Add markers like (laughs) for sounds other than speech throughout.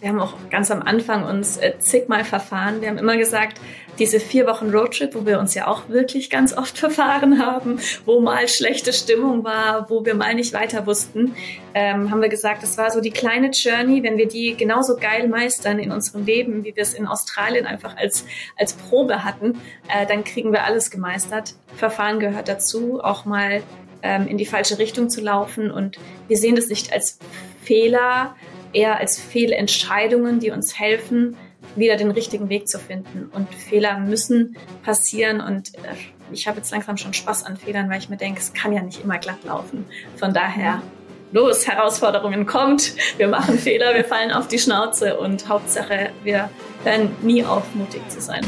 wir haben auch ganz am Anfang uns äh, zigmal verfahren. Wir haben immer gesagt, diese vier Wochen Roadtrip, wo wir uns ja auch wirklich ganz oft (laughs) verfahren haben, wo mal schlechte Stimmung war, wo wir mal nicht weiter wussten, ähm, haben wir gesagt, das war so die kleine Journey. Wenn wir die genauso geil meistern in unserem Leben, wie wir es in Australien einfach als, als Probe hatten, äh, dann kriegen wir alles gemeistert. Verfahren gehört dazu, auch mal ähm, in die falsche Richtung zu laufen. Und wir sehen das nicht als Fehler, eher als Fehlentscheidungen, die uns helfen, wieder den richtigen Weg zu finden. Und Fehler müssen passieren. Und äh, ich habe jetzt langsam schon Spaß an Fehlern, weil ich mir denke, es kann ja nicht immer glatt laufen. Von daher, los, Herausforderungen kommt. Wir machen Fehler, wir fallen auf die Schnauze und Hauptsache, wir hören nie auf, mutig zu sein.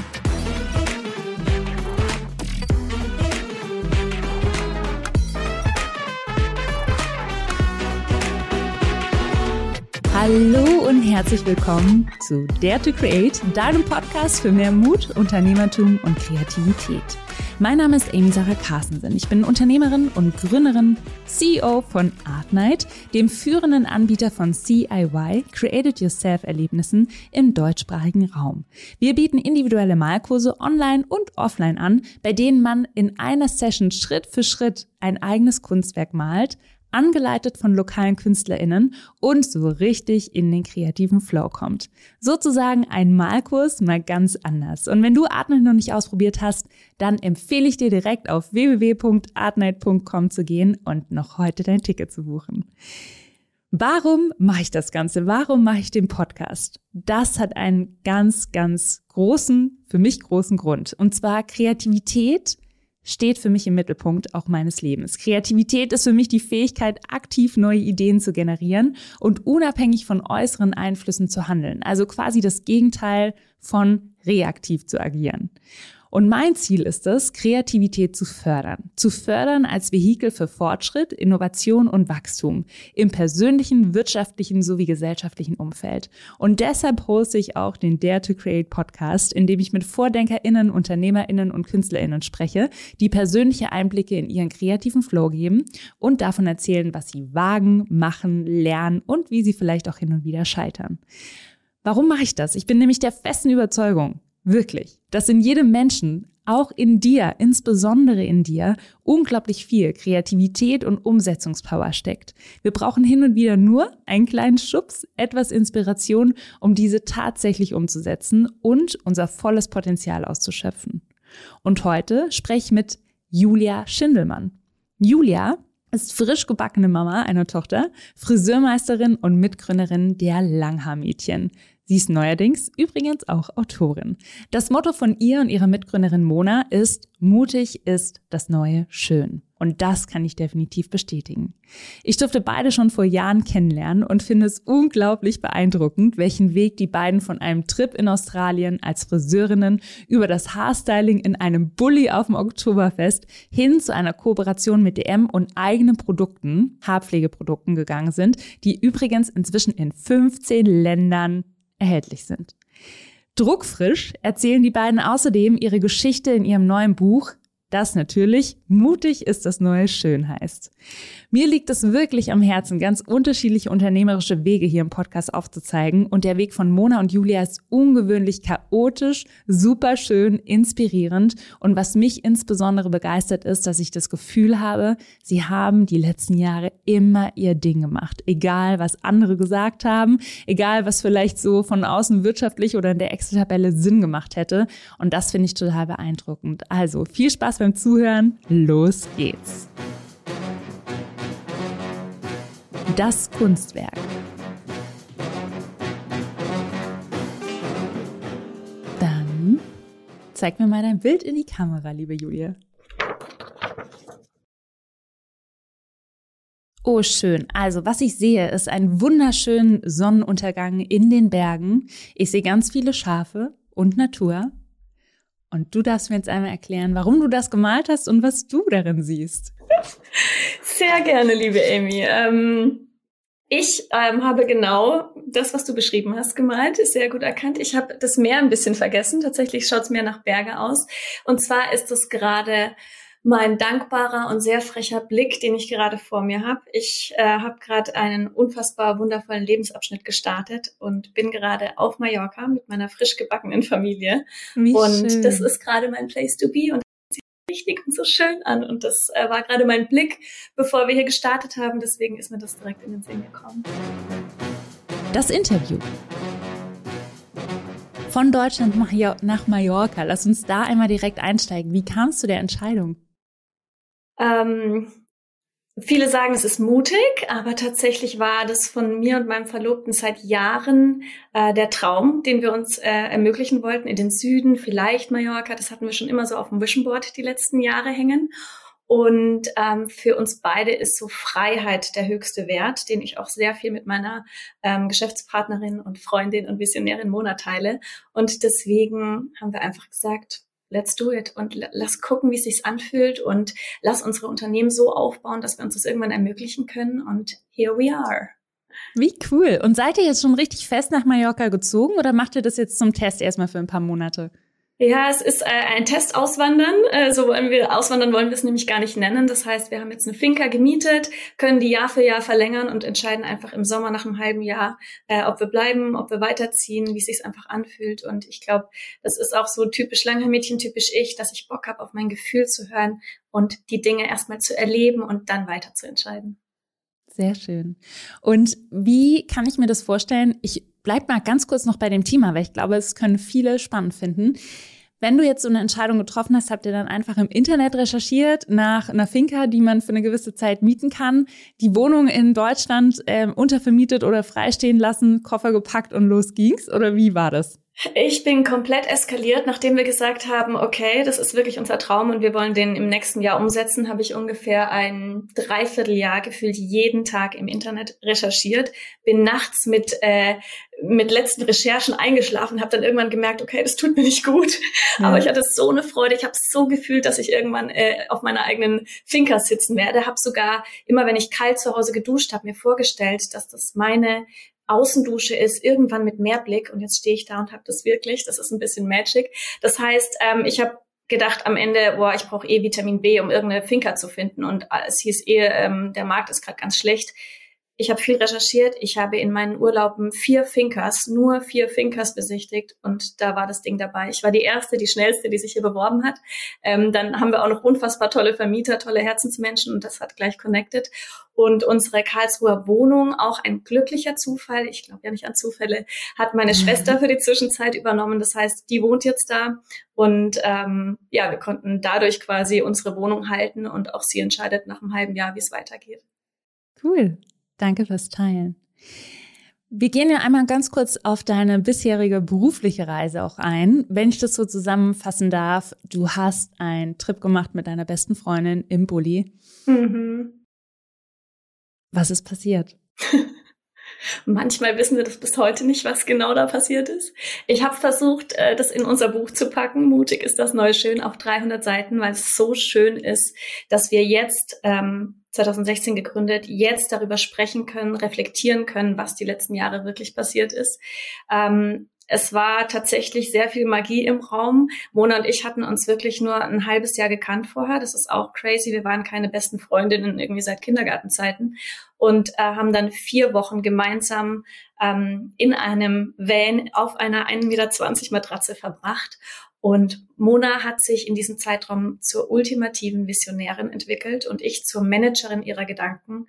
Hallo und herzlich willkommen zu Dare to Create, deinem Podcast für mehr Mut, Unternehmertum und Kreativität. Mein Name ist Amy Sarah Carstensen. Ich bin Unternehmerin und Gründerin, CEO von Artnight, dem führenden Anbieter von CIY, Created Yourself Erlebnissen im deutschsprachigen Raum. Wir bieten individuelle Malkurse online und offline an, bei denen man in einer Session Schritt für Schritt ein eigenes Kunstwerk malt, angeleitet von lokalen KünstlerInnen und so richtig in den kreativen Flow kommt. Sozusagen ein Malkurs mal ganz anders. Und wenn du Artnight noch nicht ausprobiert hast, dann empfehle ich dir direkt auf www.artnight.com zu gehen und noch heute dein Ticket zu buchen. Warum mache ich das Ganze? Warum mache ich den Podcast? Das hat einen ganz, ganz großen, für mich großen Grund. Und zwar Kreativität steht für mich im Mittelpunkt auch meines Lebens. Kreativität ist für mich die Fähigkeit, aktiv neue Ideen zu generieren und unabhängig von äußeren Einflüssen zu handeln. Also quasi das Gegenteil von reaktiv zu agieren. Und mein Ziel ist es, Kreativität zu fördern. Zu fördern als Vehikel für Fortschritt, Innovation und Wachstum im persönlichen, wirtschaftlichen sowie gesellschaftlichen Umfeld. Und deshalb hoste ich auch den Dare to Create Podcast, in dem ich mit VordenkerInnen, UnternehmerInnen und KünstlerInnen spreche, die persönliche Einblicke in ihren kreativen Flow geben und davon erzählen, was sie wagen, machen, lernen und wie sie vielleicht auch hin und wieder scheitern. Warum mache ich das? Ich bin nämlich der festen Überzeugung, Wirklich. Dass in jedem Menschen, auch in dir, insbesondere in dir, unglaublich viel Kreativität und Umsetzungspower steckt. Wir brauchen hin und wieder nur einen kleinen Schubs, etwas Inspiration, um diese tatsächlich umzusetzen und unser volles Potenzial auszuschöpfen. Und heute spreche ich mit Julia Schindelmann. Julia ist frisch gebackene Mama einer Tochter, Friseurmeisterin und Mitgründerin der Langhaarmädchen. Sie ist neuerdings übrigens auch Autorin. Das Motto von ihr und ihrer Mitgründerin Mona ist, mutig ist das neue Schön. Und das kann ich definitiv bestätigen. Ich durfte beide schon vor Jahren kennenlernen und finde es unglaublich beeindruckend, welchen Weg die beiden von einem Trip in Australien als Friseurinnen über das Haarstyling in einem Bulli auf dem Oktoberfest hin zu einer Kooperation mit DM und eigenen Produkten, Haarpflegeprodukten gegangen sind, die übrigens inzwischen in 15 Ländern erhältlich sind. Druckfrisch erzählen die beiden außerdem ihre Geschichte in ihrem neuen Buch das natürlich mutig ist das neue Schön heißt. Mir liegt es wirklich am Herzen, ganz unterschiedliche unternehmerische Wege hier im Podcast aufzuzeigen. Und der Weg von Mona und Julia ist ungewöhnlich chaotisch, super schön, inspirierend. Und was mich insbesondere begeistert ist, dass ich das Gefühl habe, sie haben die letzten Jahre immer ihr Ding gemacht. Egal, was andere gesagt haben, egal, was vielleicht so von außen wirtschaftlich oder in der Excel-Tabelle Sinn gemacht hätte. Und das finde ich total beeindruckend. Also viel Spaß beim Zuhören. Los geht's. Das Kunstwerk. Dann zeig mir mal dein Bild in die Kamera, liebe Julia. Oh, schön. Also, was ich sehe, ist ein wunderschönen Sonnenuntergang in den Bergen. Ich sehe ganz viele Schafe und Natur. Und du darfst mir jetzt einmal erklären, warum du das gemalt hast und was du darin siehst. Sehr gerne, liebe Amy. Ähm, ich ähm, habe genau das, was du beschrieben hast, gemalt. Sehr gut erkannt. Ich habe das Meer ein bisschen vergessen. Tatsächlich schaut es mehr nach Berge aus. Und zwar ist es gerade mein dankbarer und sehr frecher Blick, den ich gerade vor mir habe. Ich äh, habe gerade einen unfassbar wundervollen Lebensabschnitt gestartet und bin gerade auf Mallorca mit meiner frisch gebackenen Familie. Wie und schön. das ist gerade mein Place to be und sieht richtig und so schön an. Und das äh, war gerade mein Blick, bevor wir hier gestartet haben. Deswegen ist mir das direkt in den Sinn gekommen. Das Interview. Von Deutschland nach Mallorca. Lass uns da einmal direkt einsteigen. Wie kamst du der Entscheidung? Ähm, viele sagen, es ist mutig, aber tatsächlich war das von mir und meinem Verlobten seit Jahren äh, der Traum, den wir uns äh, ermöglichen wollten, in den Süden, vielleicht Mallorca. Das hatten wir schon immer so auf dem Vision Board die letzten Jahre hängen. Und ähm, für uns beide ist so Freiheit der höchste Wert, den ich auch sehr viel mit meiner ähm, Geschäftspartnerin und Freundin und Visionärin Mona teile. Und deswegen haben wir einfach gesagt, let's do it und lass gucken, wie es sich anfühlt und lass unsere Unternehmen so aufbauen, dass wir uns das irgendwann ermöglichen können. Und here we are. Wie cool. Und seid ihr jetzt schon richtig fest nach Mallorca gezogen oder macht ihr das jetzt zum Test erstmal für ein paar Monate? Ja, es ist äh, ein Test auswandern. Äh, so wollen wir auswandern wollen wir es nämlich gar nicht nennen. Das heißt, wir haben jetzt eine Finca gemietet, können die Jahr für Jahr verlängern und entscheiden einfach im Sommer nach einem halben Jahr, äh, ob wir bleiben, ob wir weiterziehen, wie es sich einfach anfühlt. Und ich glaube, das ist auch so typisch Langhaarmädchen, typisch ich, dass ich Bock habe, auf mein Gefühl zu hören und die Dinge erstmal zu erleben und dann weiter zu entscheiden. Sehr schön. Und wie kann ich mir das vorstellen? Ich bleib mal ganz kurz noch bei dem Thema, weil ich glaube, es können viele spannend finden. Wenn du jetzt so eine Entscheidung getroffen hast, habt ihr dann einfach im Internet recherchiert nach einer Finca, die man für eine gewisse Zeit mieten kann, die Wohnung in Deutschland äh, untervermietet oder freistehen lassen, Koffer gepackt und los ging's? Oder wie war das? Ich bin komplett eskaliert, nachdem wir gesagt haben, okay, das ist wirklich unser Traum und wir wollen den im nächsten Jahr umsetzen, habe ich ungefähr ein Dreivierteljahr gefühlt jeden Tag im Internet recherchiert, bin nachts mit äh, mit letzten Recherchen eingeschlafen, habe dann irgendwann gemerkt, okay, das tut mir nicht gut, ja. aber ich hatte so eine Freude, ich habe so gefühlt, dass ich irgendwann äh, auf meiner eigenen Finca sitzen werde, habe sogar immer, wenn ich kalt zu Hause geduscht habe, mir vorgestellt, dass das meine Außendusche ist, irgendwann mit Mehrblick. Und jetzt stehe ich da und habe das wirklich. Das ist ein bisschen Magic. Das heißt, ähm, ich habe gedacht am Ende, boah, ich brauche eh Vitamin B, um irgendeine Finca zu finden. Und es hieß eh, ähm, der Markt ist gerade ganz schlecht. Ich habe viel recherchiert. Ich habe in meinen Urlauben vier Finkers, nur vier Finkers besichtigt und da war das Ding dabei. Ich war die erste, die schnellste, die sich hier beworben hat. Ähm, dann haben wir auch noch unfassbar tolle Vermieter, tolle Herzensmenschen und das hat gleich connected. Und unsere Karlsruher Wohnung, auch ein glücklicher Zufall, ich glaube ja nicht an Zufälle, hat meine mhm. Schwester für die Zwischenzeit übernommen. Das heißt, die wohnt jetzt da und ähm, ja, wir konnten dadurch quasi unsere Wohnung halten und auch sie entscheidet nach einem halben Jahr, wie es weitergeht. Cool. Danke fürs Teilen. Wir gehen ja einmal ganz kurz auf deine bisherige berufliche Reise auch ein. Wenn ich das so zusammenfassen darf, du hast einen Trip gemacht mit deiner besten Freundin im Bulli. Mhm. Was ist passiert? (laughs) Manchmal wissen wir das bis heute nicht, was genau da passiert ist. Ich habe versucht, äh, das in unser Buch zu packen. Mutig ist das neue Schön auf 300 Seiten, weil es so schön ist, dass wir jetzt ähm, 2016 gegründet, jetzt darüber sprechen können, reflektieren können, was die letzten Jahre wirklich passiert ist. Ähm, es war tatsächlich sehr viel Magie im Raum. Mona und ich hatten uns wirklich nur ein halbes Jahr gekannt vorher. Das ist auch crazy. Wir waren keine besten Freundinnen irgendwie seit Kindergartenzeiten und äh, haben dann vier Wochen gemeinsam ähm, in einem Van auf einer 1,20 Meter Matratze verbracht. Und Mona hat sich in diesem Zeitraum zur ultimativen Visionärin entwickelt und ich zur Managerin ihrer Gedanken.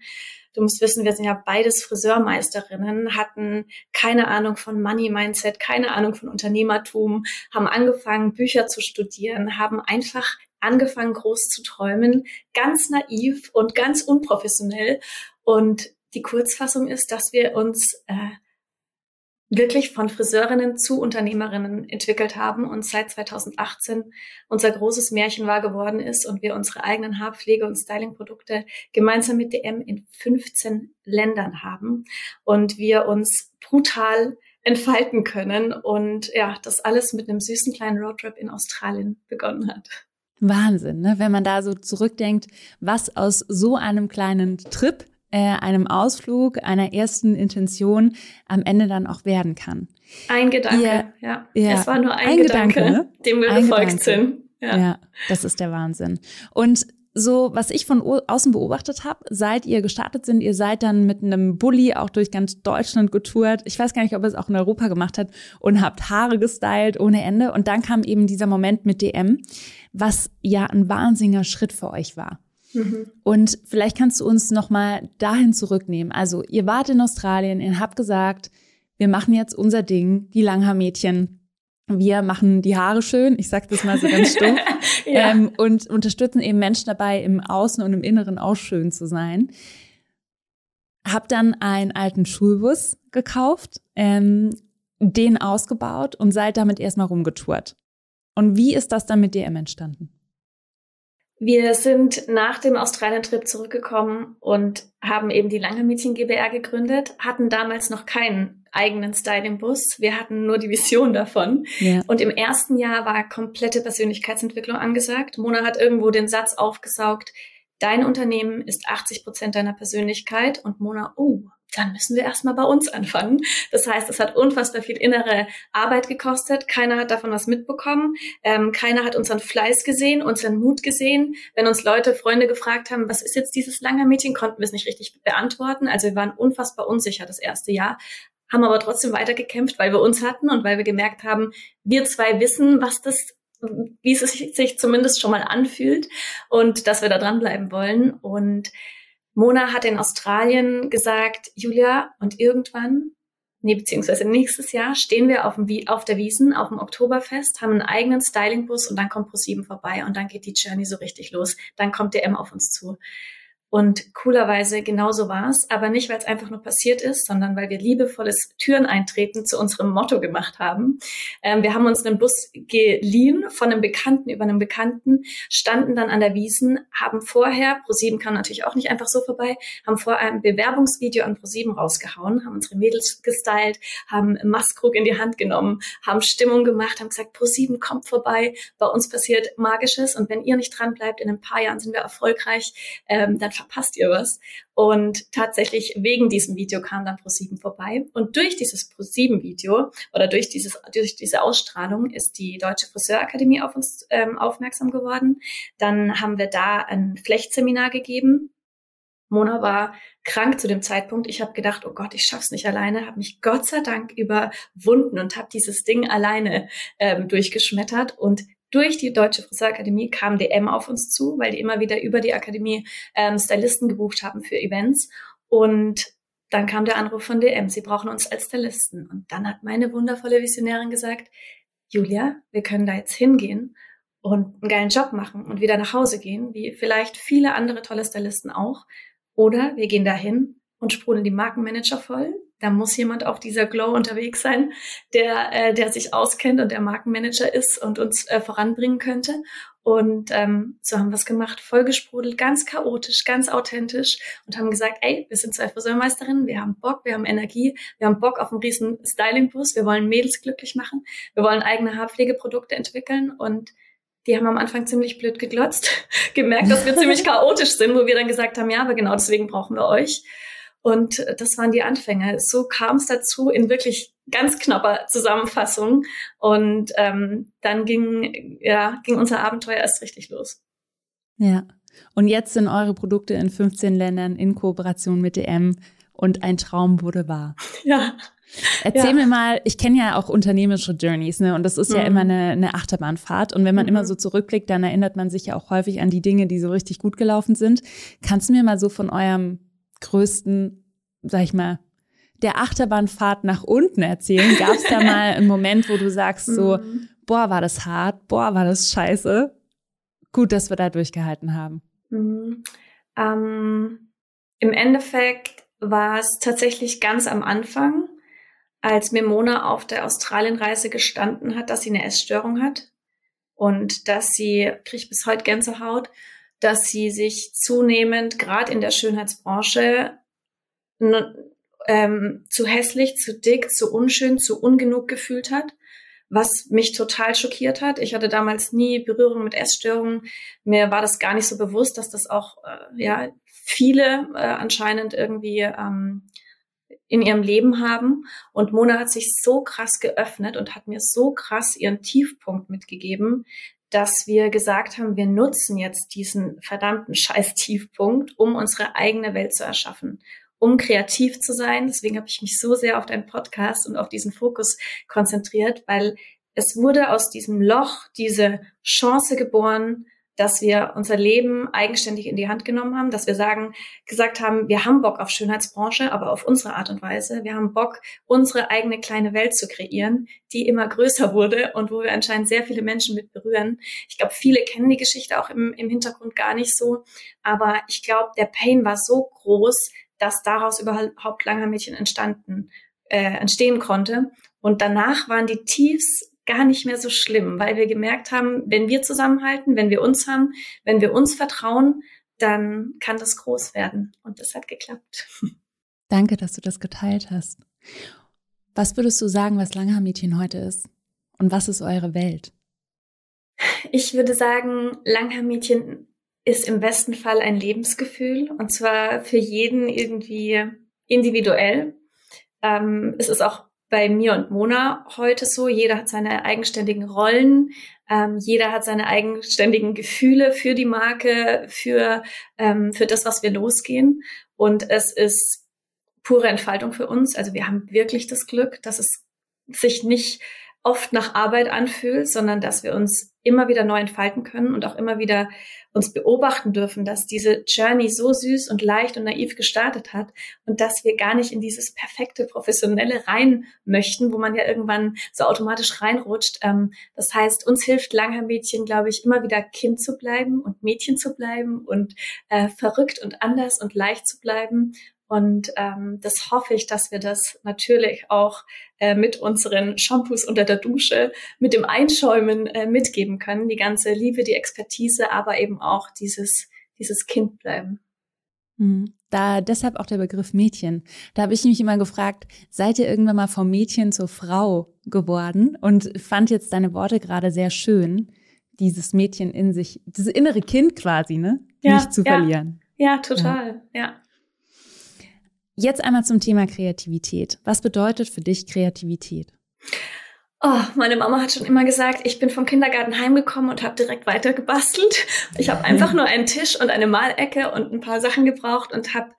Du musst wissen, wir sind ja beides Friseurmeisterinnen, hatten keine Ahnung von Money Mindset, keine Ahnung von Unternehmertum, haben angefangen, Bücher zu studieren, haben einfach angefangen, groß zu träumen, ganz naiv und ganz unprofessionell. Und die Kurzfassung ist, dass wir uns äh, wirklich von Friseurinnen zu Unternehmerinnen entwickelt haben und seit 2018 unser großes Märchen wahr geworden ist und wir unsere eigenen Haarpflege- und Stylingprodukte gemeinsam mit DM in 15 Ländern haben und wir uns brutal entfalten können und ja, das alles mit einem süßen kleinen Roadtrip in Australien begonnen hat. Wahnsinn, ne? wenn man da so zurückdenkt, was aus so einem kleinen Trip einem Ausflug, einer ersten Intention am Ende dann auch werden kann. Ein Gedanke, ja. ja. Es war nur ein, ein Gedanke, Gedanke ne? dem wir ein gefolgt Gedanke. sind. Ja. ja, das ist der Wahnsinn. Und so, was ich von außen beobachtet habe, seit ihr gestartet sind, ihr seid dann mit einem Bulli auch durch ganz Deutschland getourt. Ich weiß gar nicht, ob ihr es auch in Europa gemacht habt und habt Haare gestylt ohne Ende. Und dann kam eben dieser Moment mit DM, was ja ein wahnsinniger Schritt für euch war. Mhm. Und vielleicht kannst du uns nochmal dahin zurücknehmen. Also ihr wart in Australien, ihr habt gesagt, wir machen jetzt unser Ding, die Langhaarmädchen wir machen die Haare schön, ich sage das mal so ganz stumpf, (laughs) ja. ähm, und unterstützen eben Menschen dabei, im Außen und im Inneren auch schön zu sein. Hab dann einen alten Schulbus gekauft, ähm, den ausgebaut und seid damit erstmal rumgetourt. Und wie ist das dann mit DM entstanden? Wir sind nach dem Australien-Trip zurückgekommen und haben eben die Lange Mädchen GBR gegründet, hatten damals noch keinen eigenen Styling-Bus. Wir hatten nur die Vision davon. Ja. Und im ersten Jahr war komplette Persönlichkeitsentwicklung angesagt. Mona hat irgendwo den Satz aufgesaugt, dein Unternehmen ist 80 Prozent deiner Persönlichkeit und Mona, oh, dann müssen wir erstmal bei uns anfangen. Das heißt, es hat unfassbar viel innere Arbeit gekostet. Keiner hat davon was mitbekommen. Ähm, keiner hat unseren Fleiß gesehen, unseren Mut gesehen. Wenn uns Leute, Freunde gefragt haben, was ist jetzt dieses lange Meeting, konnten wir es nicht richtig beantworten. Also wir waren unfassbar unsicher das erste Jahr, haben aber trotzdem weitergekämpft, weil wir uns hatten und weil wir gemerkt haben, wir zwei wissen, was das wie es sich zumindest schon mal anfühlt und dass wir da dranbleiben wollen. Und Mona hat in Australien gesagt, Julia, und irgendwann, nee, beziehungsweise nächstes Jahr, stehen wir auf, dem, auf der Wiesen, auf dem Oktoberfest, haben einen eigenen Stylingbus und dann kommt ProSieben vorbei und dann geht die Journey so richtig los. Dann kommt der M auf uns zu. Und coolerweise genauso war es, aber nicht, weil es einfach nur passiert ist, sondern weil wir liebevolles Türeneintreten zu unserem Motto gemacht haben. Ähm, wir haben uns einen Bus geliehen von einem Bekannten über einen Bekannten, standen dann an der Wiesen, haben vorher, ProSieben kam natürlich auch nicht einfach so vorbei, haben vorher ein Bewerbungsvideo an ProSieben rausgehauen, haben unsere Mädels gestylt, haben Maskrug in die Hand genommen, haben Stimmung gemacht, haben gesagt, ProSieben kommt vorbei, bei uns passiert Magisches und wenn ihr nicht dran bleibt, in ein paar Jahren sind wir erfolgreich, ähm, dann verpasst ihr was. Und tatsächlich wegen diesem Video kam dann ProSieben vorbei. Und durch dieses ProSieben-Video oder durch, dieses, durch diese Ausstrahlung ist die Deutsche Friseurakademie auf uns ähm, aufmerksam geworden. Dann haben wir da ein Flechtseminar gegeben. Mona war krank zu dem Zeitpunkt. Ich habe gedacht, oh Gott, ich schaff's nicht alleine, habe mich Gott sei Dank überwunden und habe dieses Ding alleine ähm, durchgeschmettert. Und durch die Deutsche Friseurakademie kam DM auf uns zu, weil die immer wieder über die Akademie ähm, Stylisten gebucht haben für Events. Und dann kam der Anruf von DM, sie brauchen uns als Stylisten. Und dann hat meine wundervolle Visionärin gesagt, Julia, wir können da jetzt hingehen und einen geilen Job machen und wieder nach Hause gehen, wie vielleicht viele andere tolle Stylisten auch. Oder wir gehen dahin und sprudeln die Markenmanager voll, da muss jemand auf dieser Glow unterwegs sein, der, äh, der sich auskennt und der Markenmanager ist und uns äh, voranbringen könnte. Und ähm, so haben wir es gemacht, vollgesprudelt, ganz chaotisch, ganz authentisch und haben gesagt, ey, wir sind zwei Friseurmeisterinnen, wir haben Bock, wir haben Energie, wir haben Bock auf einen riesen Styling-Bus, wir wollen Mädels glücklich machen, wir wollen eigene Haarpflegeprodukte entwickeln und die haben am Anfang ziemlich blöd geglotzt, (laughs) gemerkt, dass wir ziemlich (laughs) chaotisch sind, wo wir dann gesagt haben, ja, aber genau deswegen brauchen wir euch. Und das waren die Anfänge. So kam es dazu in wirklich ganz knapper Zusammenfassung. Und ähm, dann ging, ja, ging unser Abenteuer erst richtig los. Ja. Und jetzt sind eure Produkte in 15 Ländern in Kooperation mit DM und ein Traum wurde wahr. (laughs) Ja. Erzähl ja. mir mal, ich kenne ja auch unternehmerische Journeys, ne? Und das ist mhm. ja immer eine, eine Achterbahnfahrt. Und wenn man mhm. immer so zurückblickt, dann erinnert man sich ja auch häufig an die Dinge, die so richtig gut gelaufen sind. Kannst du mir mal so von eurem größten, sag ich mal, der Achterbahnfahrt nach unten erzählen? Gab es da mal einen Moment, wo du sagst so, (laughs) mhm. boah, war das hart, boah, war das scheiße? Gut, dass wir da durchgehalten haben. Mhm. Ähm, Im Endeffekt war es tatsächlich ganz am Anfang, als mir Mona auf der Australienreise gestanden hat, dass sie eine Essstörung hat und dass sie, kriege ich bis heute Gänsehaut, dass sie sich zunehmend, gerade in der Schönheitsbranche, ähm, zu hässlich, zu dick, zu unschön, zu ungenug gefühlt hat, was mich total schockiert hat. Ich hatte damals nie Berührung mit Essstörungen. Mir war das gar nicht so bewusst, dass das auch äh, ja viele äh, anscheinend irgendwie ähm, in ihrem Leben haben. Und Mona hat sich so krass geöffnet und hat mir so krass ihren Tiefpunkt mitgegeben, dass wir gesagt haben, wir nutzen jetzt diesen verdammten Scheiß-Tiefpunkt, um unsere eigene Welt zu erschaffen, um kreativ zu sein. Deswegen habe ich mich so sehr auf deinen Podcast und auf diesen Fokus konzentriert, weil es wurde aus diesem Loch diese Chance geboren, dass wir unser Leben eigenständig in die Hand genommen haben, dass wir sagen, gesagt haben, wir haben Bock auf Schönheitsbranche, aber auf unsere Art und Weise. Wir haben Bock, unsere eigene kleine Welt zu kreieren, die immer größer wurde und wo wir anscheinend sehr viele Menschen mit berühren. Ich glaube, viele kennen die Geschichte auch im, im Hintergrund gar nicht so, aber ich glaube, der Pain war so groß, dass daraus überhaupt Langer Mädchen entstanden, äh, entstehen konnte. Und danach waren die Tiefs gar nicht mehr so schlimm, weil wir gemerkt haben, wenn wir zusammenhalten, wenn wir uns haben, wenn wir uns vertrauen, dann kann das groß werden. Und das hat geklappt. (laughs) Danke, dass du das geteilt hast. Was würdest du sagen, was Langhaar-Mädchen heute ist? Und was ist eure Welt? Ich würde sagen, Langhaar-Mädchen ist im besten Fall ein Lebensgefühl und zwar für jeden irgendwie individuell. Ähm, es ist auch bei mir und Mona heute so. Jeder hat seine eigenständigen Rollen, ähm, jeder hat seine eigenständigen Gefühle für die Marke, für, ähm, für das, was wir losgehen. Und es ist pure Entfaltung für uns. Also wir haben wirklich das Glück, dass es sich nicht oft nach Arbeit anfühlt, sondern dass wir uns immer wieder neu entfalten können und auch immer wieder uns beobachten dürfen, dass diese Journey so süß und leicht und naiv gestartet hat und dass wir gar nicht in dieses perfekte Professionelle rein möchten, wo man ja irgendwann so automatisch reinrutscht. Ähm, das heißt, uns hilft Langhaar-Mädchen, glaube ich, immer wieder Kind zu bleiben und Mädchen zu bleiben und äh, verrückt und anders und leicht zu bleiben und ähm, das hoffe ich, dass wir das natürlich auch äh, mit unseren Shampoos unter der Dusche, mit dem Einschäumen äh, mitgeben können. Die ganze Liebe, die Expertise, aber eben auch dieses, dieses Kind bleiben. Hm. Da deshalb auch der Begriff Mädchen. Da habe ich mich immer gefragt, seid ihr irgendwann mal vom Mädchen zur Frau geworden? Und fand jetzt deine Worte gerade sehr schön, dieses Mädchen in sich, dieses innere Kind quasi, ne? Ja, Nicht zu ja. verlieren. Ja, total, ja. ja. Jetzt einmal zum Thema Kreativität. Was bedeutet für dich Kreativität? Oh, meine Mama hat schon immer gesagt, ich bin vom Kindergarten heimgekommen und habe direkt weiter gebastelt. Ich habe einfach nur einen Tisch und eine Malecke und ein paar Sachen gebraucht und habe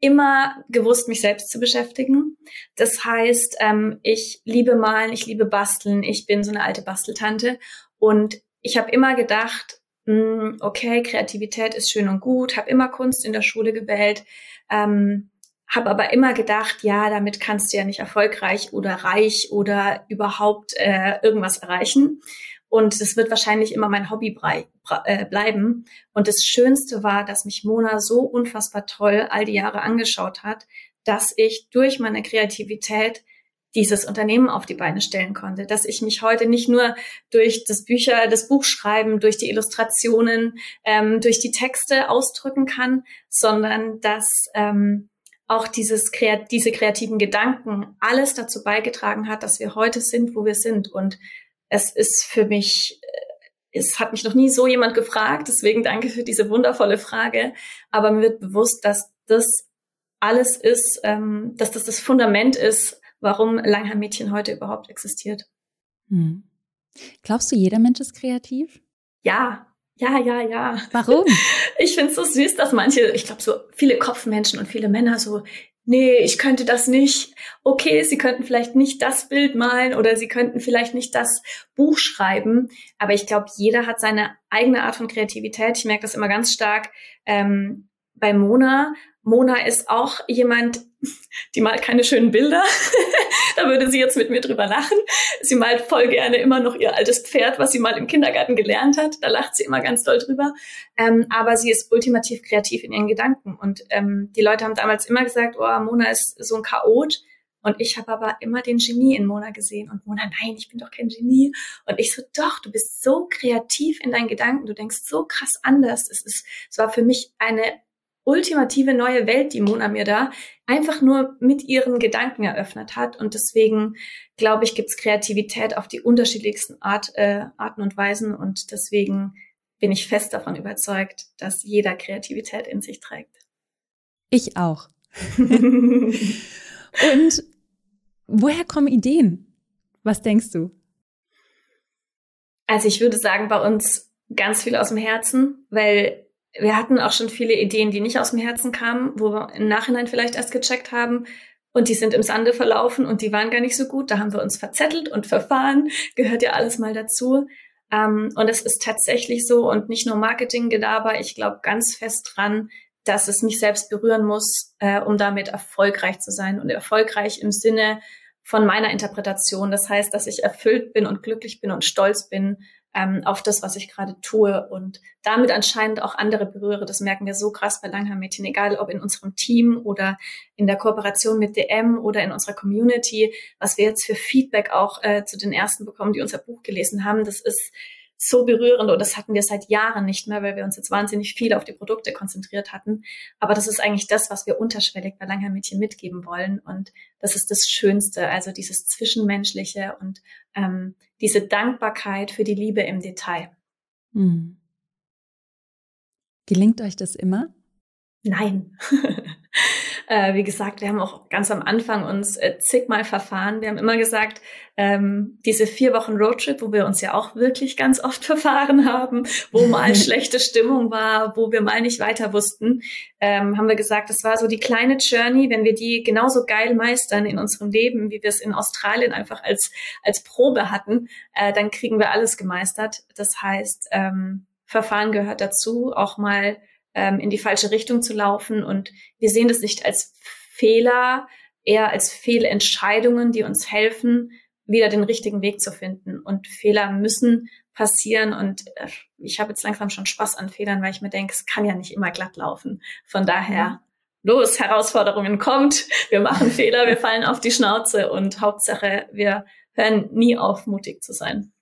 immer gewusst, mich selbst zu beschäftigen. Das heißt, ähm, ich liebe malen, ich liebe basteln, ich bin so eine alte Basteltante und ich habe immer gedacht, mh, hm, okay, Kreativität ist schön und gut, habe immer Kunst in der Schule gewählt. Ähm, habe aber immer gedacht, ja, damit kannst du ja nicht erfolgreich oder reich oder überhaupt äh, irgendwas erreichen. Und es wird wahrscheinlich immer mein Hobby äh, bleiben. Und das Schönste war, dass mich Mona so unfassbar toll all die Jahre angeschaut hat, dass ich durch meine Kreativität dieses Unternehmen auf die Beine stellen konnte, dass ich mich heute nicht nur durch das Bücher, das Buchschreiben, durch die Illustrationen, ähm, durch die Texte ausdrücken kann, sondern dass ähm, auch dieses, diese kreativen Gedanken alles dazu beigetragen hat, dass wir heute sind, wo wir sind. Und es ist für mich, äh, es hat mich noch nie so jemand gefragt, deswegen danke für diese wundervolle Frage. Aber mir wird bewusst, dass das alles ist, ähm, dass das das Fundament ist, warum Langhaar Mädchen heute überhaupt existiert. Hm. Glaubst du, jeder Mensch ist kreativ? Ja, ja, ja, ja. Warum? (laughs) Ich finde es so süß, dass manche, ich glaube, so viele Kopfmenschen und viele Männer so, nee, ich könnte das nicht. Okay, sie könnten vielleicht nicht das Bild malen oder sie könnten vielleicht nicht das Buch schreiben. Aber ich glaube, jeder hat seine eigene Art von Kreativität. Ich merke das immer ganz stark ähm, bei Mona. Mona ist auch jemand, (laughs) die malt keine schönen Bilder. (laughs) da würde sie jetzt mit mir drüber lachen. Sie malt voll gerne immer noch ihr altes Pferd, was sie mal im Kindergarten gelernt hat. Da lacht sie immer ganz doll drüber. Ähm, aber sie ist ultimativ kreativ in ihren Gedanken. Und ähm, die Leute haben damals immer gesagt, oh, Mona ist so ein Chaot. Und ich habe aber immer den Genie in Mona gesehen. Und Mona, nein, ich bin doch kein Genie. Und ich so, doch, du bist so kreativ in deinen Gedanken. Du denkst so krass anders. Es ist, es war für mich eine ultimative neue Welt, die Mona mir da einfach nur mit ihren Gedanken eröffnet hat. Und deswegen, glaube ich, gibt's Kreativität auf die unterschiedlichsten Art, äh, Arten und Weisen. Und deswegen bin ich fest davon überzeugt, dass jeder Kreativität in sich trägt. Ich auch. (laughs) und woher kommen Ideen? Was denkst du? Also ich würde sagen, bei uns ganz viel aus dem Herzen, weil wir hatten auch schon viele Ideen, die nicht aus dem Herzen kamen, wo wir im Nachhinein vielleicht erst gecheckt haben, und die sind im Sande verlaufen und die waren gar nicht so gut. Da haben wir uns verzettelt und verfahren. Gehört ja alles mal dazu. Ähm, und es ist tatsächlich so und nicht nur Marketing-Gelaber. Ich glaube ganz fest dran, dass es mich selbst berühren muss, äh, um damit erfolgreich zu sein. Und erfolgreich im Sinne von meiner Interpretation. Das heißt, dass ich erfüllt bin und glücklich bin und stolz bin ähm, auf das, was ich gerade tue und damit anscheinend auch andere berühre. Das merken wir so krass bei Langhaar-Mädchen, egal ob in unserem Team oder in der Kooperation mit DM oder in unserer Community, was wir jetzt für Feedback auch äh, zu den ersten bekommen, die unser Buch gelesen haben. Das ist so berührend und das hatten wir seit Jahren nicht mehr, weil wir uns jetzt wahnsinnig viel auf die Produkte konzentriert hatten. Aber das ist eigentlich das, was wir unterschwellig bei Langhaar-Mädchen mitgeben wollen und das ist das Schönste, also dieses Zwischenmenschliche und ähm, diese Dankbarkeit für die Liebe im Detail. Hm. Gelingt euch das immer? Nein. (laughs) Äh, wie gesagt, wir haben auch ganz am Anfang uns äh, zigmal verfahren. Wir haben immer gesagt, ähm, diese vier Wochen Roadtrip, wo wir uns ja auch wirklich ganz oft (laughs) verfahren haben, wo mal (laughs) schlechte Stimmung war, wo wir mal nicht weiter wussten, ähm, haben wir gesagt, das war so die kleine Journey, wenn wir die genauso geil meistern in unserem Leben, wie wir es in Australien einfach als, als Probe hatten, äh, dann kriegen wir alles gemeistert. Das heißt, ähm, Verfahren gehört dazu, auch mal ähm, in die falsche Richtung zu laufen. Und wir sehen das nicht als Fehler, eher als Fehlentscheidungen, die uns helfen, wieder den richtigen Weg zu finden. Und Fehler müssen passieren. Und äh, ich habe jetzt langsam schon Spaß an Fehlern, weil ich mir denke, es kann ja nicht immer glatt laufen. Von daher, los, Herausforderungen kommt. Wir machen (laughs) Fehler, wir fallen auf die Schnauze und Hauptsache, wir hören nie auf, mutig zu sein.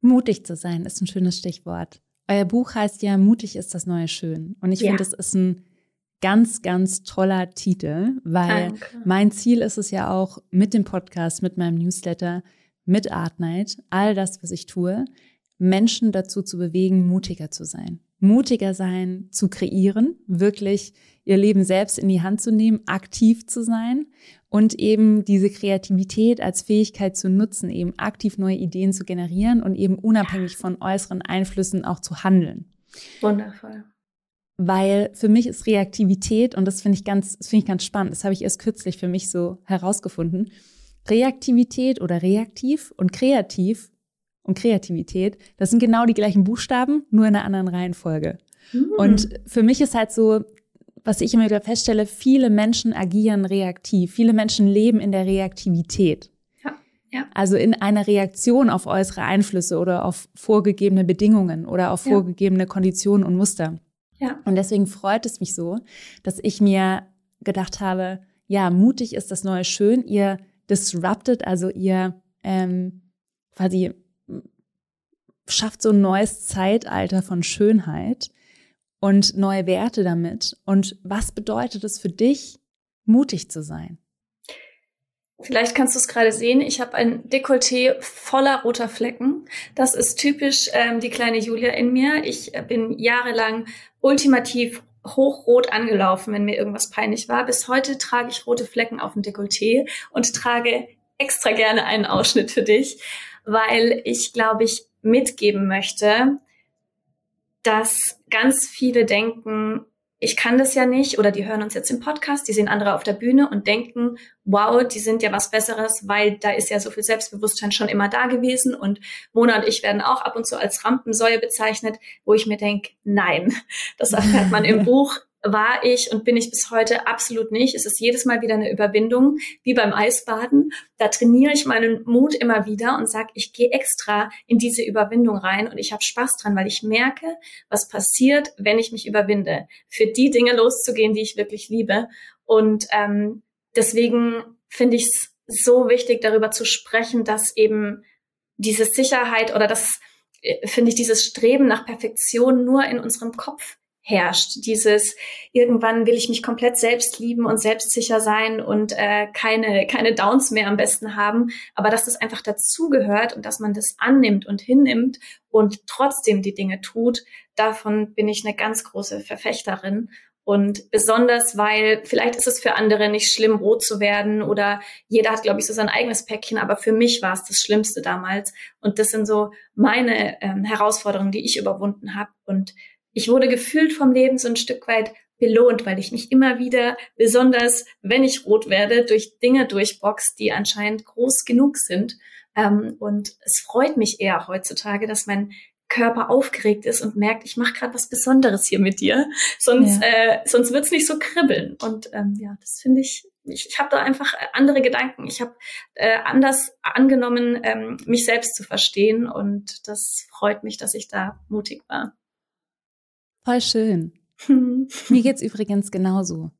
Mutig zu sein ist ein schönes Stichwort. Euer Buch heißt ja Mutig ist das neue Schön. Und ich ja. finde, das ist ein ganz, ganz toller Titel, weil Danke. mein Ziel ist es ja auch mit dem Podcast, mit meinem Newsletter, mit Art Night, all das, was ich tue, Menschen dazu zu bewegen, mutiger zu sein. Mutiger sein, zu kreieren, wirklich ihr Leben selbst in die Hand zu nehmen, aktiv zu sein und eben diese Kreativität als Fähigkeit zu nutzen, eben aktiv neue Ideen zu generieren und eben unabhängig von äußeren Einflüssen auch zu handeln. Wundervoll. Weil für mich ist Reaktivität, und das finde ich ganz, das finde ich ganz spannend, das habe ich erst kürzlich für mich so herausgefunden. Reaktivität oder reaktiv und kreativ und Kreativität, das sind genau die gleichen Buchstaben, nur in einer anderen Reihenfolge. Mhm. Und für mich ist halt so, was ich immer wieder feststelle, viele Menschen agieren reaktiv. Viele Menschen leben in der Reaktivität. Ja, ja. Also in einer Reaktion auf äußere Einflüsse oder auf vorgegebene Bedingungen oder auf vorgegebene Konditionen und Muster. Ja. Und deswegen freut es mich so, dass ich mir gedacht habe, ja, mutig ist das neue Schön. Ihr disruptet, also ihr ähm, quasi schafft so ein neues Zeitalter von Schönheit und neue Werte damit. Und was bedeutet es für dich, mutig zu sein? Vielleicht kannst du es gerade sehen. Ich habe ein Dekolleté voller roter Flecken. Das ist typisch ähm, die kleine Julia in mir. Ich äh, bin jahrelang ultimativ hochrot angelaufen, wenn mir irgendwas peinlich war. Bis heute trage ich rote Flecken auf dem Dekolleté und trage extra gerne einen Ausschnitt für dich, weil ich, glaube ich, mitgeben möchte, dass ganz viele denken, ich kann das ja nicht oder die hören uns jetzt im Podcast, die sehen andere auf der Bühne und denken, wow, die sind ja was Besseres, weil da ist ja so viel Selbstbewusstsein schon immer da gewesen und Mona und ich werden auch ab und zu als Rampensäue bezeichnet, wo ich mir denke, nein, (laughs) das erfährt man im (laughs) Buch war ich und bin ich bis heute absolut nicht. Es ist jedes Mal wieder eine Überwindung, wie beim Eisbaden. Da trainiere ich meinen Mut immer wieder und sage, ich gehe extra in diese Überwindung rein und ich habe Spaß dran, weil ich merke, was passiert, wenn ich mich überwinde, für die Dinge loszugehen, die ich wirklich liebe. Und ähm, deswegen finde ich es so wichtig, darüber zu sprechen, dass eben diese Sicherheit oder das äh, finde ich dieses Streben nach Perfektion nur in unserem Kopf herrscht. Dieses irgendwann will ich mich komplett selbst lieben und selbstsicher sein und äh, keine keine Downs mehr am besten haben, aber dass das einfach dazugehört und dass man das annimmt und hinnimmt und trotzdem die Dinge tut, davon bin ich eine ganz große Verfechterin Und besonders, weil vielleicht ist es für andere nicht schlimm, rot zu werden oder jeder hat, glaube ich, so sein eigenes Päckchen, aber für mich war es das Schlimmste damals. Und das sind so meine ähm, Herausforderungen, die ich überwunden habe. Und ich wurde gefühlt vom Leben so ein Stück weit belohnt, weil ich mich immer wieder, besonders wenn ich rot werde, durch Dinge durchbox, die anscheinend groß genug sind. Ähm, und es freut mich eher heutzutage, dass mein Körper aufgeregt ist und merkt, ich mache gerade was Besonderes hier mit dir, sonst ja. äh, sonst wird's nicht so kribbeln. Und ähm, ja, das finde ich. Ich, ich habe da einfach andere Gedanken. Ich habe äh, anders angenommen, ähm, mich selbst zu verstehen und das freut mich, dass ich da mutig war. Voll schön. (laughs) Mir geht's übrigens genauso.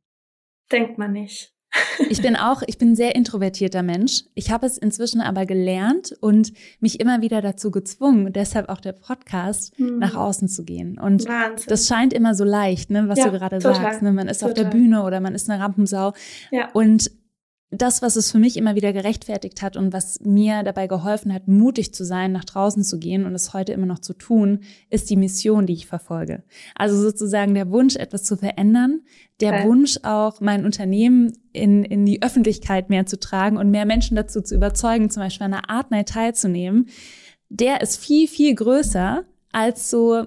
Denkt man nicht. (laughs) Ich bin auch, ich bin ein sehr introvertierter Mensch. Ich habe es inzwischen aber gelernt und mich immer wieder dazu gezwungen, deshalb auch der Podcast, hm. nach außen zu gehen. Und Wahnsinn. das scheint immer so leicht, ne, was ja, du gerade sagst. Ne? Man ist total. auf der Bühne oder man ist eine Rampensau. Ja. Und das, was es für mich immer wieder gerechtfertigt hat und was mir dabei geholfen hat, mutig zu sein, nach draußen zu gehen und es heute immer noch zu tun, ist die Mission, die ich verfolge. Also sozusagen der Wunsch, etwas zu verändern, der okay. Wunsch auch, mein Unternehmen in, in die Öffentlichkeit mehr zu tragen und mehr Menschen dazu zu überzeugen, zum Beispiel an einer Art Night teilzunehmen, der ist viel, viel größer als so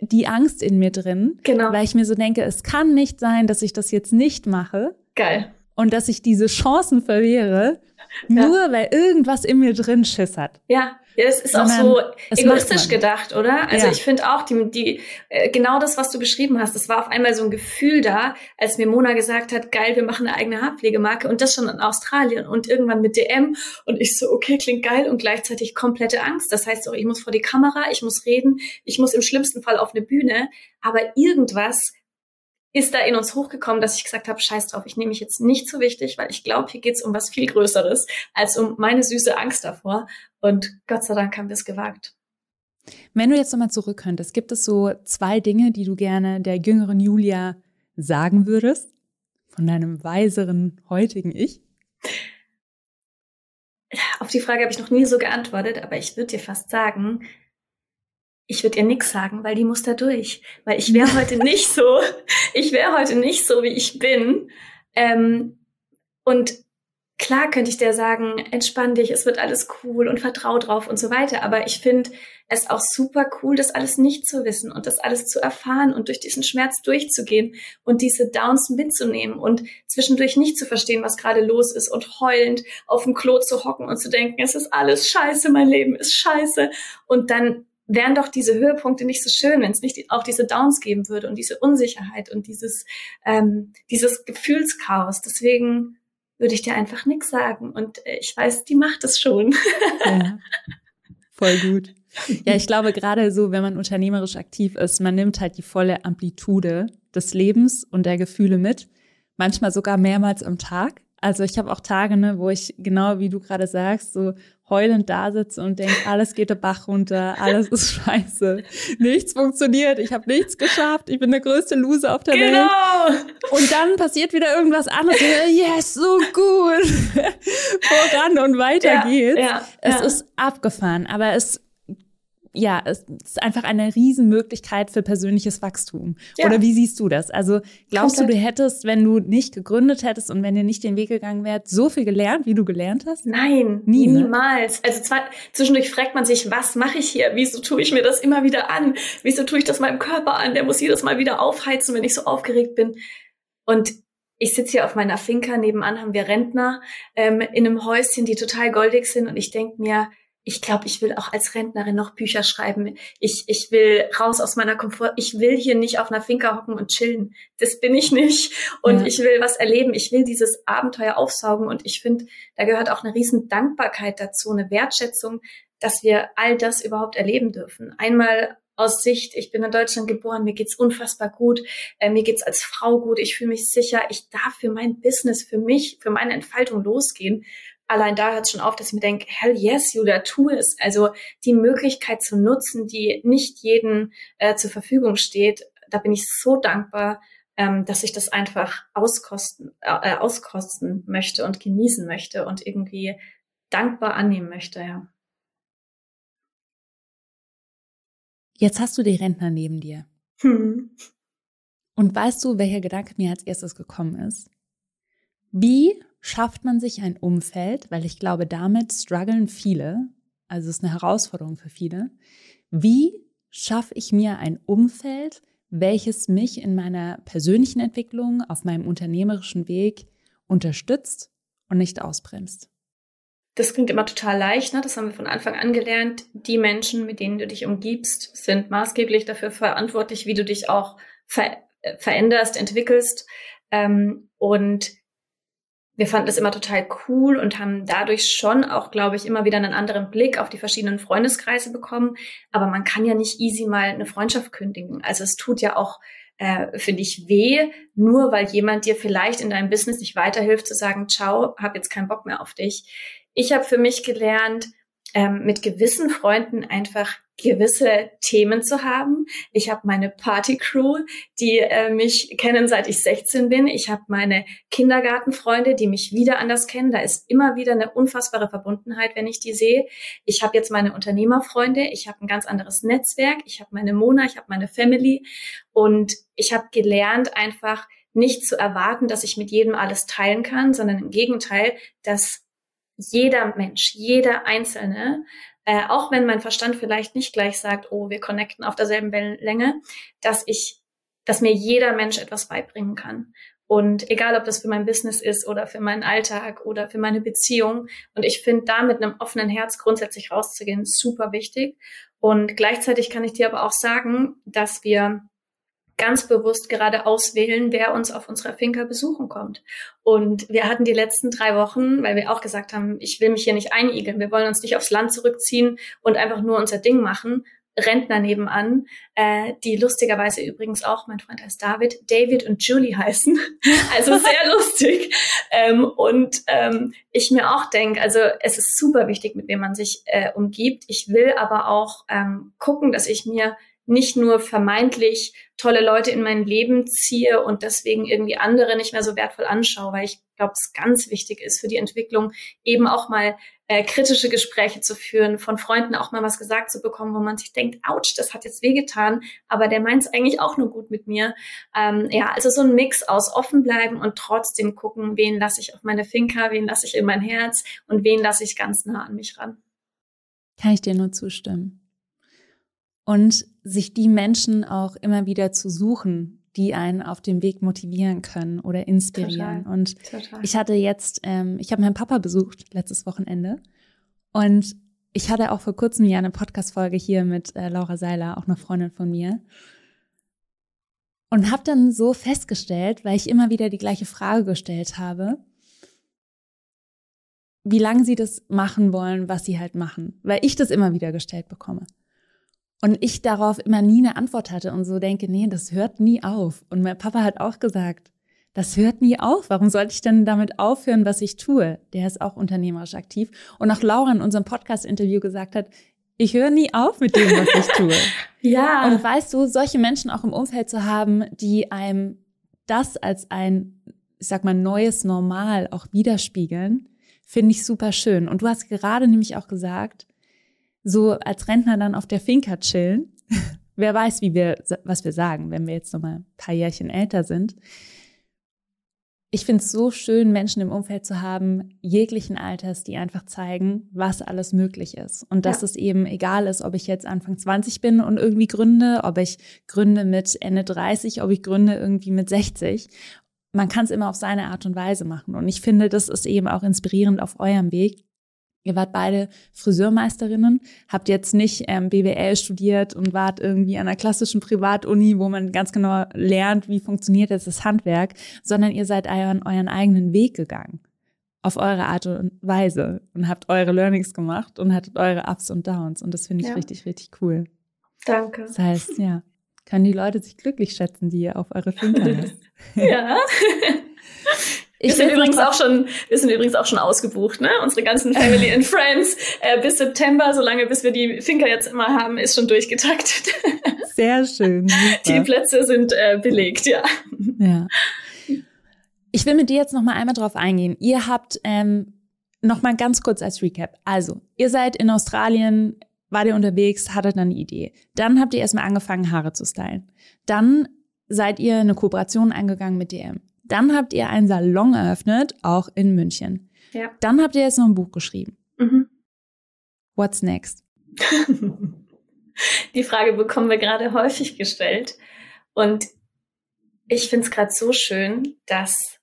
die Angst in mir drin. Genau. Weil ich mir so denke, es kann nicht sein, dass ich das jetzt nicht mache. Geil und dass ich diese Chancen verwehre, ja. nur weil irgendwas in mir drin Schiss hat. Ja, ja das ist Sondern auch so egoistisch gedacht, oder? Also ja. ich finde auch, die, die, äh, genau das, was du beschrieben hast, das war auf einmal so ein Gefühl da, als mir Mona gesagt hat, geil, wir machen eine eigene Haarpflegemarke und das schon in Australien und irgendwann mit DM und ich so, okay, klingt geil und gleichzeitig komplette Angst. Das heißt auch, ich muss vor die Kamera, ich muss reden, ich muss im schlimmsten Fall auf eine Bühne, aber irgendwas ist da in uns hochgekommen, dass ich gesagt habe, scheiß drauf, ich nehme mich jetzt nicht so wichtig, weil ich glaube, hier geht's um was viel Größeres als um meine süße Angst davor. Und Gott sei Dank haben wir es gewagt. Wenn du jetzt nochmal zurück könntest, gibt es so zwei Dinge, die du gerne der jüngeren Julia sagen würdest? Von deinem weiseren heutigen Ich? Auf die Frage habe ich noch nie so geantwortet, aber ich würde dir fast sagen, ich würde ihr nix sagen, weil die muss da durch. Weil ich wäre heute (laughs) nicht so, ich wäre heute nicht so, wie ich bin. Ähm, und klar könnte ich der sagen, entspann dich, es wird alles cool und vertrau drauf und so weiter. Aber ich finde es auch super cool, das alles nicht zu wissen und das alles zu erfahren und durch diesen Schmerz durchzugehen und diese Downs mitzunehmen und zwischendurch nicht zu verstehen, was gerade los ist und heulend auf dem Klo zu hocken und zu denken, es ist alles scheiße, mein Leben ist scheiße. Und dann wären doch diese Höhepunkte nicht so schön, wenn es nicht auch diese Downs geben würde und diese Unsicherheit und dieses, ähm, dieses Gefühlschaos. Deswegen würde ich dir einfach nichts sagen. Und äh, ich weiß, die macht es schon. (laughs) Ja, voll gut. Ja, ich glaube gerade so, wenn man unternehmerisch aktiv ist, man nimmt halt die volle Amplitude des Lebens und der Gefühle mit. Manchmal sogar mehrmals am Tag. Also ich habe auch Tage, ne, wo ich genau wie du gerade sagst, so heulend da sitze und denke, alles geht der Bach runter, alles ist scheiße, nichts funktioniert, ich habe nichts geschafft, ich bin der größte Loser auf der genau. Welt. Und dann passiert wieder irgendwas anderes. yes, so gut. (laughs) Voran und weiter ja, geht's. Ja, es ja. ist abgefahren, aber es ja, es ist einfach eine Riesenmöglichkeit für persönliches Wachstum. Ja. Oder wie siehst du das? Also glaubst Komplett. du, du hättest, wenn du nicht gegründet hättest und wenn ihr nicht den Weg gegangen wärt, so viel gelernt, wie du gelernt hast? Nein, Nie, ne? niemals. Ne? Also zwar, zwischendurch fragt man sich, was mache ich hier? Wieso tue ich mir das immer wieder an? Wieso tue ich das meinem Körper an? Der muss jedes Mal wieder aufheizen, wenn ich so aufgeregt bin. Und ich sitze hier auf meiner Finca, nebenan haben wir Rentner ähm, in einem Häuschen, die total goldig sind und ich denke mir, ich glaube, ich will auch als Rentnerin noch Bücher schreiben. Ich, ich will raus aus meiner Komfort. Ich will hier nicht auf einer Finca hocken und chillen. Das bin ich nicht. Und ja. ich will was erleben. Ich will dieses Abenteuer aufsaugen. Und ich finde, da gehört auch eine riesen Dankbarkeit dazu, eine Wertschätzung, dass wir all das überhaupt erleben dürfen. Einmal aus Sicht, ich bin in Deutschland geboren, mir geht's unfassbar gut, äh, mir geht's als Frau gut, ich fühle mich sicher, ich darf für mein Business, für mich, für meine Entfaltung losgehen allein da hört es schon auf, dass ich mir denke, hell yes, Julia, tu es. Also die Möglichkeit zu nutzen, die nicht jedem äh, zur Verfügung steht, da bin ich so dankbar, ähm, dass ich das einfach auskosten, äh, auskosten möchte und genießen möchte und irgendwie dankbar annehmen möchte, ja. Jetzt hast du die Rentner neben dir. Hm. Und weißt du, welcher Gedanke mir als erstes gekommen ist? Wie schafft man sich ein Umfeld, weil ich glaube, damit strugglen viele, also es ist eine Herausforderung für viele. Wie schaffe ich mir ein Umfeld, welches mich in meiner persönlichen Entwicklung, auf meinem unternehmerischen Weg unterstützt und nicht ausbremst? Das klingt immer total leicht, ne? das haben wir von Anfang an gelernt. Die Menschen, mit denen du dich umgibst, sind maßgeblich dafür verantwortlich, wie du dich auch ver äh, veränderst, entwickelst. Ähm, und wir fanden das immer total cool und haben dadurch schon auch, glaube ich, immer wieder einen anderen Blick auf die verschiedenen Freundeskreise bekommen. Aber man kann ja nicht easy mal eine Freundschaft kündigen. Also es tut ja auch, äh, finde ich, weh, nur weil jemand dir vielleicht in deinem Business nicht weiterhilft, zu sagen, ciao, hab jetzt keinen Bock mehr auf dich. Ich habe für mich gelernt, ähm, mit gewissen Freunden einfach gewisse Themen zu haben. Ich habe meine Party-Crew, die äh, mich kennen, seit ich 16 bin. Ich habe meine Kindergartenfreunde, die mich wieder anders kennen. Da ist immer wieder eine unfassbare Verbundenheit, wenn ich die sehe. Ich habe jetzt meine Unternehmerfreunde. Ich habe ein ganz anderes Netzwerk. Ich habe meine Mona, ich habe meine Family. Und ich habe gelernt, einfach nicht zu erwarten, dass ich mit jedem alles teilen kann, sondern im Gegenteil, dass jeder Mensch, jeder Einzelne, äh, auch wenn mein Verstand vielleicht nicht gleich sagt, oh, wir connecten auf derselben Wellenlänge, dass ich, dass mir jeder Mensch etwas beibringen kann. Und egal, ob das für mein Business ist oder für meinen Alltag oder für meine Beziehung. Und ich finde, da mit einem offenen Herz grundsätzlich rauszugehen, super wichtig. Und gleichzeitig kann ich dir aber auch sagen, dass wir ganz bewusst gerade auswählen, wer uns auf unserer Finca besuchen kommt. Und wir hatten die letzten drei Wochen, weil wir auch gesagt haben, ich will mich hier nicht einigeln, wir wollen uns nicht aufs Land zurückziehen und einfach nur unser Ding machen. Rentner nebenan, äh, die lustigerweise übrigens auch, mein Freund heißt David, David und Julie heißen. (laughs) Also sehr lustig. Ähm, und ähm, ich mir auch denke, also es ist super wichtig, mit wem man sich äh, umgibt. Ich will aber auch ähm, gucken, dass ich mir nicht nur vermeintlich tolle Leute in mein Leben ziehe und deswegen irgendwie andere nicht mehr so wertvoll anschaue, weil ich glaube, es ganz wichtig ist für die Entwicklung, eben auch mal äh, kritische Gespräche zu führen, von Freunden auch mal was gesagt zu bekommen, wo man sich denkt, ouch, das hat jetzt wehgetan, aber der meint es eigentlich auch nur gut mit mir. Ähm, ja, also so ein Mix aus offen bleiben und trotzdem gucken, wen lasse ich auf meine Finca, wen lasse ich in mein Herz und wen lasse ich ganz nah an mich ran. Kann ich dir nur zustimmen und sich die Menschen auch immer wieder zu suchen, die einen auf dem Weg motivieren können oder inspirieren. Total. Und Total. ich hatte jetzt, ähm, ich habe meinen Papa besucht letztes Wochenende und ich hatte auch vor kurzem ja eine Podcast-Folge hier mit äh, Laura Seiler, auch eine Freundin von mir. Und habe dann so festgestellt, weil ich immer wieder die gleiche Frage gestellt habe, wie lange sie das machen wollen, was sie halt machen. Weil ich das immer wieder gestellt bekomme. Und ich darauf immer nie eine Antwort hatte und so denke, nee, das hört nie auf. Und mein Papa hat auch gesagt, das hört nie auf. Warum sollte ich denn damit aufhören, was ich tue? Der ist auch unternehmerisch aktiv. Und auch Laura in unserem Podcast-Interview gesagt hat, ich höre nie auf mit dem, was ich tue. (laughs) ja. Und weißt du, solche Menschen auch im Umfeld zu haben, die einem das als ein, ich sag mal, neues Normal auch widerspiegeln, finde ich super schön. Und du hast gerade nämlich auch gesagt, so als Rentner dann auf der Finca chillen. (laughs) Wer weiß, wie wir, was wir sagen, wenn wir jetzt noch mal ein paar Jährchen älter sind. Ich finde es so schön, Menschen im Umfeld zu haben, jeglichen Alters, die einfach zeigen, was alles möglich ist. Und dass ja. es eben egal ist, ob ich jetzt Anfang 20 bin und irgendwie gründe, ob ich gründe mit Ende 30, ob ich gründe irgendwie mit 60. Man kann es immer auf seine Art und Weise machen. Und ich finde, das ist eben auch inspirierend auf eurem Weg, Ihr wart beide Friseurmeisterinnen, habt jetzt nicht ähm, BWL studiert und wart irgendwie an einer klassischen Privatuni, wo man ganz genau lernt, wie funktioniert jetzt das Handwerk, sondern ihr seid euren, euren eigenen Weg gegangen. Auf eure Art und Weise und habt eure Learnings gemacht und hattet eure Ups und Downs. Und das finde ich ja. richtig, richtig cool. Danke. Das heißt, ja, können die Leute sich glücklich schätzen, die ihr auf eure Finger (laughs) lasst. ja. (laughs) (laughs) Ich wir sind übrigens auch schon, wir sind übrigens auch schon ausgebucht, ne? Unsere ganzen Family and Friends äh, bis September, solange bis wir die Finca jetzt immer haben, ist schon durchgetaktet. (laughs) Sehr schön. Super. Die Plätze sind äh, belegt, ja. Ja. Ich will mit dir jetzt noch mal einmal drauf eingehen. Ihr habt ähm, noch mal ganz kurz als Recap. Also, ihr seid in Australien, wart ihr unterwegs, hattet dann eine Idee. Dann habt ihr erstmal angefangen, Haare zu stylen. Dann seid ihr eine Kooperation eingegangen mit DM. Dann habt ihr einen Salon eröffnet, auch in München. Ja. Dann habt ihr jetzt noch ein Buch geschrieben. Mhm. What's next? (laughs) Die Frage bekommen wir gerade häufig gestellt. Und ich finde es gerade so schön, dass,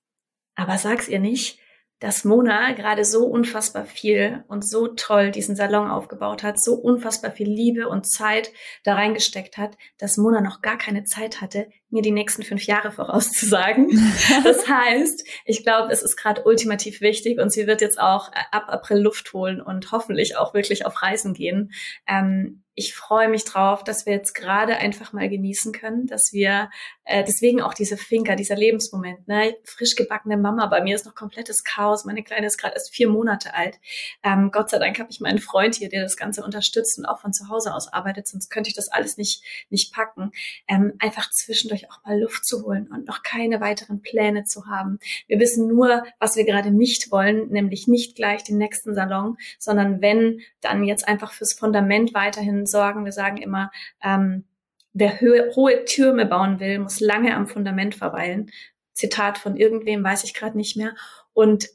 aber sag's ihr nicht, dass Mona gerade so unfassbar viel und so toll diesen Salon aufgebaut hat, so unfassbar viel Liebe und Zeit da reingesteckt hat, dass Mona noch gar keine Zeit hatte, mir die nächsten fünf Jahre vorauszusagen. (laughs) Das heißt, ich glaube, es ist gerade ultimativ wichtig und sie wird jetzt auch ab April Luft holen und hoffentlich auch wirklich auf Reisen gehen. Ähm, ich freue mich drauf, dass wir jetzt gerade einfach mal genießen können, dass wir äh, deswegen auch diese Finker, dieser Lebensmoment, ne, frisch gebackene Mama, bei mir ist noch komplettes Chaos, meine Kleine ist gerade erst vier Monate alt. Ähm, Gott sei Dank habe ich meinen Freund hier, der das Ganze unterstützt und auch von zu Hause aus arbeitet, sonst könnte ich das alles nicht nicht packen. Ähm, einfach zwischendurch auch mal Luft zu holen und noch keine weiteren Pläne zu haben. Wir wissen nur, was wir gerade nicht wollen, nämlich nicht gleich den nächsten Salon, sondern wenn dann jetzt einfach fürs Fundament weiterhin sorgen. Wir sagen immer, ähm, wer hohe Türme bauen will, muss lange am Fundament verweilen. Zitat von irgendwem, weiß ich gerade nicht mehr. Und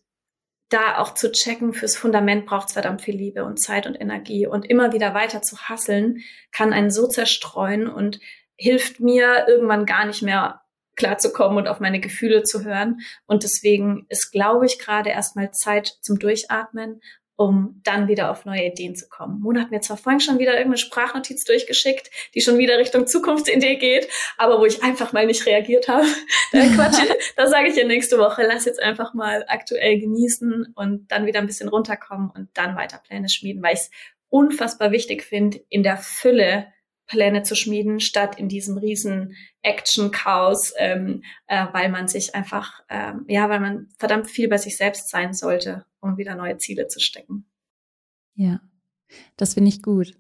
da auch zu checken, fürs Fundament braucht es verdammt viel Liebe und Zeit und Energie. Und immer wieder weiter zu hasseln, kann einen so zerstreuen und hilft mir irgendwann gar nicht mehr klarzukommen und auf meine Gefühle zu hören. Und deswegen ist, glaube ich, gerade erstmal Zeit zum Durchatmen um dann wieder auf neue Ideen zu kommen. Mona hat mir zwar vorhin schon wieder irgendeine Sprachnotiz durchgeschickt, die schon wieder Richtung Zukunftsidee geht, aber wo ich einfach mal nicht reagiert habe. (laughs) da Quatsch, da sage ich ja nächste Woche, lass jetzt einfach mal aktuell genießen und dann wieder ein bisschen runterkommen und dann weiter Pläne schmieden, weil ich es unfassbar wichtig finde, in der Fülle Pläne zu schmieden, statt in diesem riesen Action-Chaos, ähm, äh, weil man sich einfach, ähm, ja, weil man verdammt viel bei sich selbst sein sollte, um wieder neue Ziele zu stecken. Ja, das finde ich gut.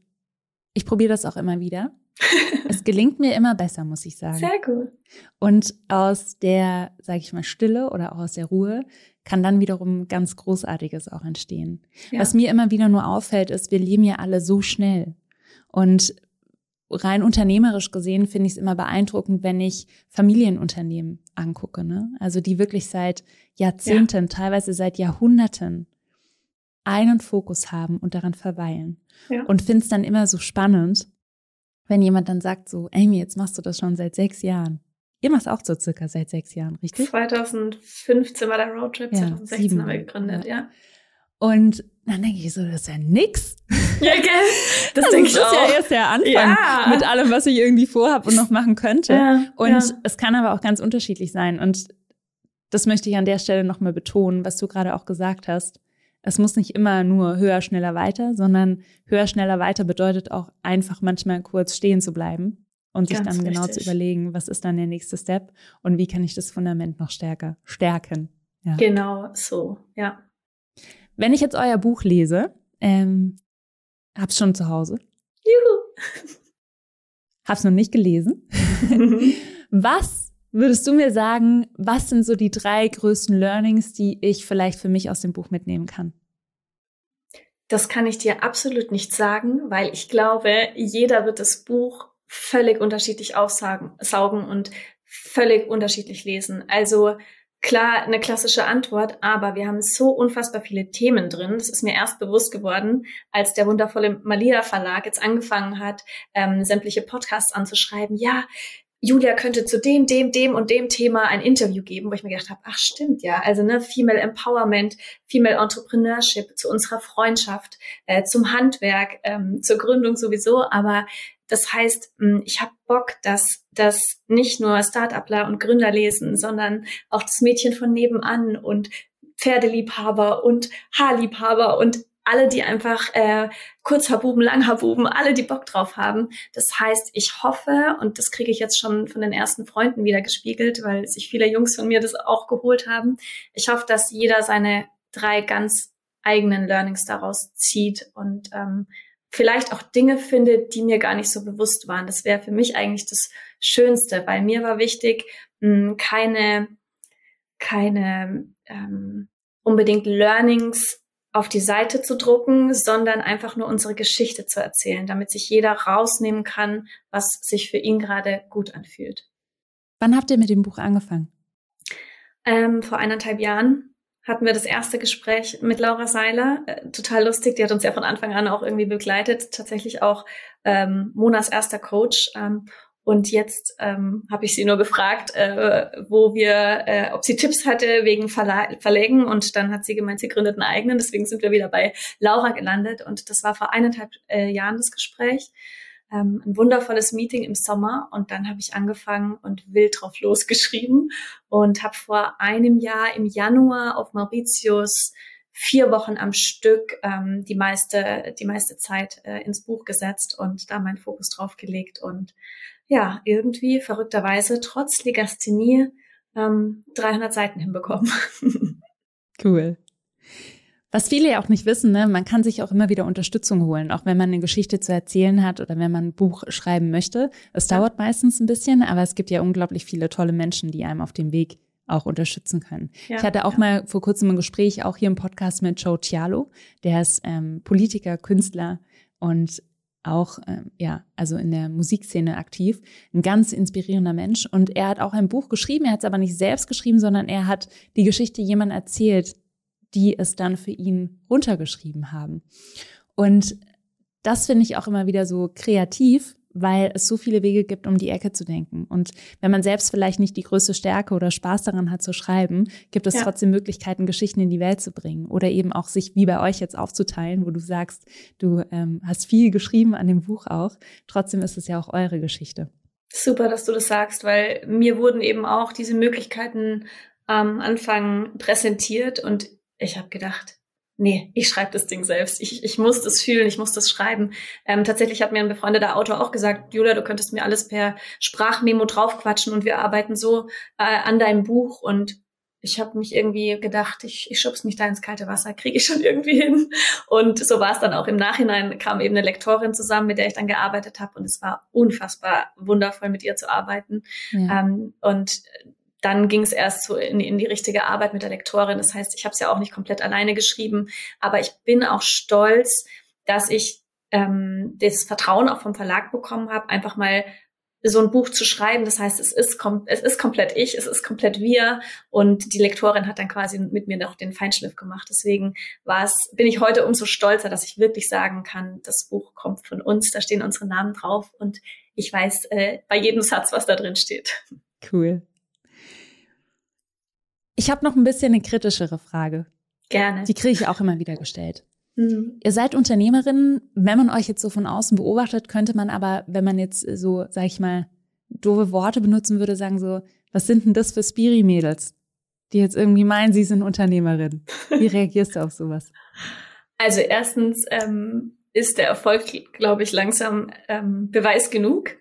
Ich probiere das auch immer wieder. (laughs) es gelingt mir immer besser, muss ich sagen. Sehr gut. Und aus der, sage ich mal, Stille oder auch aus der Ruhe kann dann wiederum ganz Großartiges auch entstehen. Ja. Was mir immer wieder nur auffällt, ist, wir leben ja alle so schnell. Und rein unternehmerisch gesehen finde ich es immer beeindruckend, wenn ich Familienunternehmen angucke, ne? Also die wirklich seit Jahrzehnten, ja. teilweise seit Jahrhunderten einen Fokus haben und daran verweilen. Ja. Und finde es dann immer so spannend, wenn jemand dann sagt so, Amy, jetzt machst du das schon seit sechs Jahren. Ihr macht auch so circa seit sechs Jahren, richtig? 2015 war der Roadtrip, ja, 2016 haben wir gegründet, ja. Und dann denke ich so, das ist ja nix. Ja, gell? (laughs) Das also denke ich auch. Das ist ja erst der Anfang ja. mit allem, was ich irgendwie vorhabe und noch machen könnte. Ja, und ja. es kann aber auch ganz unterschiedlich sein. Und das möchte ich an der Stelle nochmal betonen, was du gerade auch gesagt hast. Es muss nicht immer nur höher, schneller, weiter, sondern höher, schneller, weiter bedeutet auch einfach manchmal kurz stehen zu bleiben und sich Ganz dann genau zu überlegen, was ist dann der nächste Step und wie kann ich das Fundament noch stärker stärken. Genau so, ja. Wenn ich jetzt euer Buch lese, ähm, hab's schon zu Hause. Juhu. (laughs) Hab's noch nicht gelesen. (laughs) was würdest du mir sagen, was sind so die drei größten Learnings, die ich vielleicht für mich aus dem Buch mitnehmen kann? Das kann ich dir absolut nicht sagen, weil ich glaube, jeder wird das Buch völlig unterschiedlich aufsaugen und völlig unterschiedlich lesen. Also klar eine klassische Antwort, aber wir haben so unfassbar viele Themen drin. Das ist mir erst bewusst geworden, als der wundervolle Malia Verlag jetzt angefangen hat, ähm, sämtliche Podcasts anzuschreiben. Ja, Julia könnte zu dem, dem, dem und dem Thema ein Interview geben, wo ich mir gedacht habe, ach stimmt ja, also ne, Female Empowerment, Female Entrepreneurship, zu unserer Freundschaft, äh, zum Handwerk, ähm, zur Gründung sowieso, aber das heißt, hm, ich habe Bock, dass das nicht nur Startupler und Gründer lesen, sondern auch das Mädchen von nebenan und Pferdeliebhaber und Haarliebhaber und alle, die einfach äh, Kurzhaarbuben, Langhaarbuben, alle, die Bock drauf haben. Das heißt, ich hoffe, und das kriege ich jetzt schon von den ersten Freunden wieder gespiegelt, weil sich viele Jungs von mir das auch geholt haben. Ich hoffe, dass jeder seine drei ganz eigenen Learnings daraus zieht und ähm, vielleicht auch Dinge findet, die mir gar nicht so bewusst waren. Das wäre für mich eigentlich das Schönste, weil mir war wichtig, mh, keine, keine ähm, unbedingt Learnings auf die Seite zu drucken, sondern einfach nur unsere Geschichte zu erzählen, damit sich jeder rausnehmen kann, was sich für ihn gerade gut anfühlt. Wann habt ihr mit dem Buch angefangen? Ähm, vor eineinhalb Jahren hatten wir das erste Gespräch mit Laura Seiler. Äh, total lustig, die hat uns ja von Anfang an auch irgendwie begleitet. Tatsächlich auch ähm, Monas erster Coach. Ähm, und jetzt ähm, habe ich sie nur gefragt, äh, wo wir, äh, ob sie Tipps hatte wegen Verla Verlegen. Und dann hat sie gemeint, sie gründet einen eigenen. Deswegen sind wir wieder bei Laura gelandet. Und das war vor eineinhalb äh, Jahren das Gespräch. Ähm, ein wundervolles Meeting im Sommer. Und dann habe ich angefangen und wild drauf losgeschrieben und habe vor einem Jahr im Januar auf Mauritius vier Wochen am Stück ähm, die meiste die meiste Zeit äh, ins Buch gesetzt und da meinen Fokus drauf gelegt und ja, irgendwie verrückterweise trotz Legasthenie ähm, 300 Seiten hinbekommen. (laughs) cool. Was viele ja auch nicht wissen, ne, man kann sich auch immer wieder Unterstützung holen, auch wenn man eine Geschichte zu erzählen hat oder wenn man ein Buch schreiben möchte. Es ja. dauert meistens ein bisschen, aber es gibt ja unglaublich viele tolle Menschen, die einem auf dem Weg auch unterstützen können. Ja, ich hatte auch ja. mal vor kurzem ein Gespräch, auch hier im Podcast mit Joe Cialo, der ist ähm, Politiker, Künstler und auch äh, ja, also in der Musikszene aktiv, ein ganz inspirierender Mensch. Und er hat auch ein Buch geschrieben, er hat es aber nicht selbst geschrieben, sondern er hat die Geschichte jemand erzählt, die es dann für ihn runtergeschrieben haben. Und das finde ich auch immer wieder so kreativ, weil es so viele Wege gibt, um die Ecke zu denken. Und wenn man selbst vielleicht nicht die größte Stärke oder Spaß daran hat zu schreiben, gibt es ja. trotzdem Möglichkeiten, Geschichten in die Welt zu bringen oder eben auch sich wie bei euch jetzt aufzuteilen, wo du sagst, du ähm, hast viel geschrieben an dem Buch auch. Trotzdem ist es ja auch eure Geschichte. Super, dass du das sagst, weil mir wurden eben auch diese Möglichkeiten am Anfang präsentiert und ich habe gedacht, nee, ich schreibe das Ding selbst. Ich, ich muss das fühlen, ich muss das schreiben. Ähm, tatsächlich hat mir ein befreundeter Autor auch gesagt, Julia, du könntest mir alles per Sprachmemo draufquatschen und wir arbeiten so äh, an deinem Buch und ich habe mich irgendwie gedacht, ich, ich schub's mich da ins kalte Wasser, kriege ich (laughs) schon irgendwie hin. Und so war es dann auch. Im Nachhinein kam eben eine Lektorin zusammen, mit der ich dann gearbeitet habe. Und es war unfassbar wundervoll, mit ihr zu arbeiten. Ja. Ähm, und dann ging es erst so in, in, die richtige Arbeit mit der Lektorin. Das heißt, ich habe es ja auch nicht komplett alleine geschrieben, aber ich bin auch stolz, dass ich ähm, das Vertrauen auch vom Verlag bekommen habe, einfach mal so ein Buch zu schreiben. Das heißt, es ist, es ist komplett ich, es ist komplett wir und die Lektorin hat dann quasi mit mir noch den Feinschliff gemacht. Deswegen war bin ich heute umso stolzer, dass ich wirklich sagen kann, das Buch kommt von uns, da stehen unsere Namen drauf und ich weiß äh, bei jedem Satz, was da drin steht. Cool. Ich habe noch ein bisschen eine kritischere Frage. Gerne. Die kriege ich auch immer wieder gestellt. Mhm. Ihr seid Unternehmerin. Wenn man euch jetzt so von außen beobachtet, könnte man aber, wenn man jetzt so, sag ich mal, doofe Worte benutzen würde, sagen so, was sind denn das für Spiri-Mädels, die jetzt irgendwie meinen, sie sind Unternehmerin? Wie (laughs) reagierst du auf sowas? Also erstens ähm, ist der Erfolg, glaube ich, langsam ähm, Beweis genug.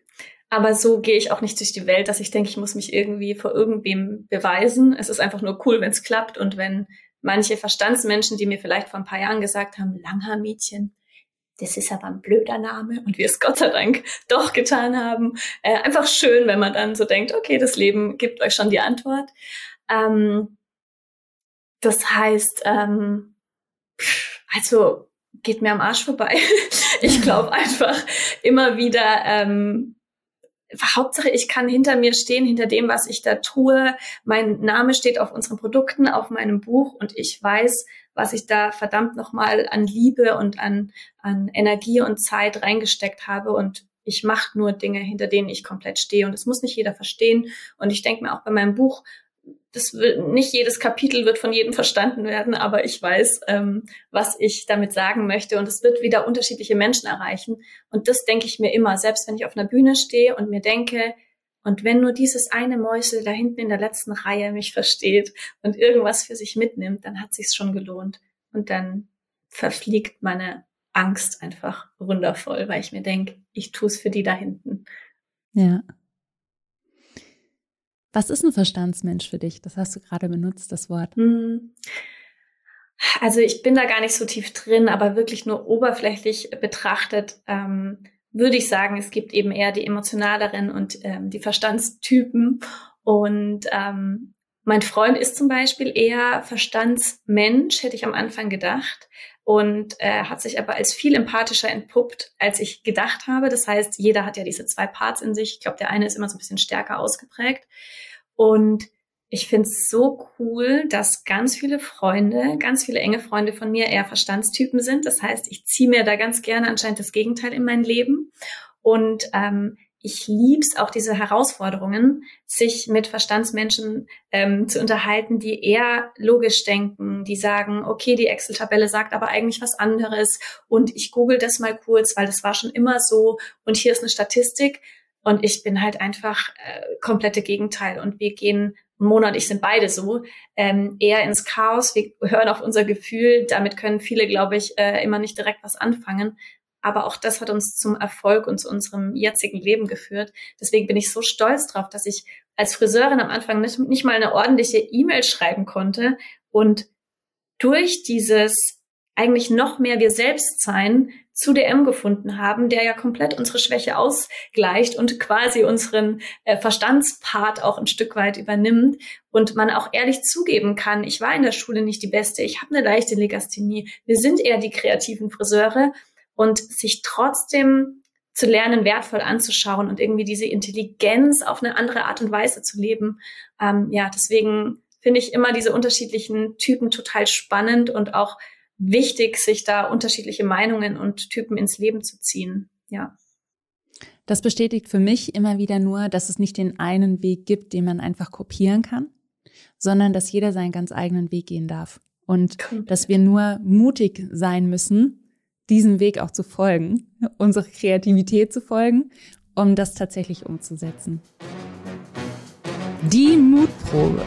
Aber so gehe ich auch nicht durch die Welt, dass ich denke, ich muss mich irgendwie vor irgendwem beweisen. Es ist einfach nur cool, wenn es klappt und wenn manche Verstandsmenschen, die mir vielleicht vor ein paar Jahren gesagt haben, Langhaar-Mädchen, das ist aber ein blöder Name und wir es Gott sei Dank doch getan haben. Äh, einfach schön, wenn man dann so denkt, okay, das Leben gibt euch schon die Antwort. Ähm, das heißt, ähm, also geht mir am Arsch vorbei. (laughs) ich glaube (laughs) einfach immer wieder, ähm, Hauptsache, ich kann hinter mir stehen, hinter dem, was ich da tue. Mein Name steht auf unseren Produkten, auf meinem Buch und ich weiß, was ich da verdammt nochmal an Liebe und an, an Energie und Zeit reingesteckt habe und ich mache nur Dinge, hinter denen ich komplett stehe und es muss nicht jeder verstehen. Und ich denke mir auch bei meinem Buch, das wird, nicht jedes Kapitel wird von jedem verstanden werden, aber ich weiß, ähm, was ich damit sagen möchte und es wird wieder unterschiedliche Menschen erreichen. Und das denke ich mir immer, selbst wenn ich auf einer Bühne stehe und mir denke, und wenn nur dieses eine Mäusel da hinten in der letzten Reihe mich versteht und irgendwas für sich mitnimmt, dann hat sich's schon gelohnt. Und dann verfliegt meine Angst einfach wundervoll, weil ich mir denke, ich tue es für die da hinten. Ja. Was ist ein Verstandsmensch für dich? Das hast du gerade benutzt, das Wort. Hm. Also ich bin da gar nicht so tief drin, aber wirklich nur oberflächlich betrachtet ähm, würde ich sagen, es gibt eben eher die emotionaleren und ähm, die Verstandstypen. Und ähm, mein Freund ist zum Beispiel eher Verstandsmensch, hätte ich am Anfang gedacht. Und äh, hat sich aber als viel empathischer entpuppt, als ich gedacht habe. Das heißt, jeder hat ja diese zwei Parts in sich. Ich glaube, der eine ist immer so ein bisschen stärker ausgeprägt. Und ich finde es so cool, dass ganz viele Freunde, ganz viele enge Freunde von mir eher Verstandstypen sind. Das heißt, ich ziehe mir da ganz gerne anscheinend das Gegenteil in mein Leben. Und ähm, ich lieb's auch diese Herausforderungen, sich mit Verstandsmenschen ähm, zu unterhalten, die eher logisch denken, die sagen, okay, die Excel-Tabelle sagt aber eigentlich was anderes und ich google das mal kurz, weil das war schon immer so und hier ist eine Statistik und ich bin halt einfach äh, komplette Gegenteil und wir gehen Mona und ich sind beide so, ähm, eher ins Chaos. Wir hören auf unser Gefühl. Damit können viele, glaube ich, äh, immer nicht direkt was anfangen. Aber auch das hat uns zum Erfolg und zu unserem jetzigen Leben geführt. Deswegen bin ich so stolz drauf, dass ich als Friseurin am Anfang nicht, nicht mal eine ordentliche E-Mail schreiben konnte und durch dieses eigentlich noch mehr wir selbst sein zu DM gefunden haben, der ja komplett unsere Schwäche ausgleicht und quasi unseren äh, Verstandspart auch ein Stück weit übernimmt und man auch ehrlich zugeben kann, ich war in der Schule nicht die Beste, ich habe eine leichte Legasthenie, wir sind eher die kreativen Friseure und sich trotzdem zu lernen, wertvoll anzuschauen und irgendwie diese Intelligenz auf eine andere Art und Weise zu leben. Ähm, ja, deswegen finde ich immer diese unterschiedlichen Typen total spannend und auch wichtig, sich da unterschiedliche Meinungen und Typen ins Leben zu ziehen. Ja. Das bestätigt für mich immer wieder nur, dass es nicht den einen Weg gibt, den man einfach kopieren kann, sondern dass jeder seinen ganz eigenen Weg gehen darf. Und dass wir nur mutig sein müssen, diesem Weg auch zu folgen, unsere Kreativität zu folgen, um das tatsächlich umzusetzen. Die Mutprobe.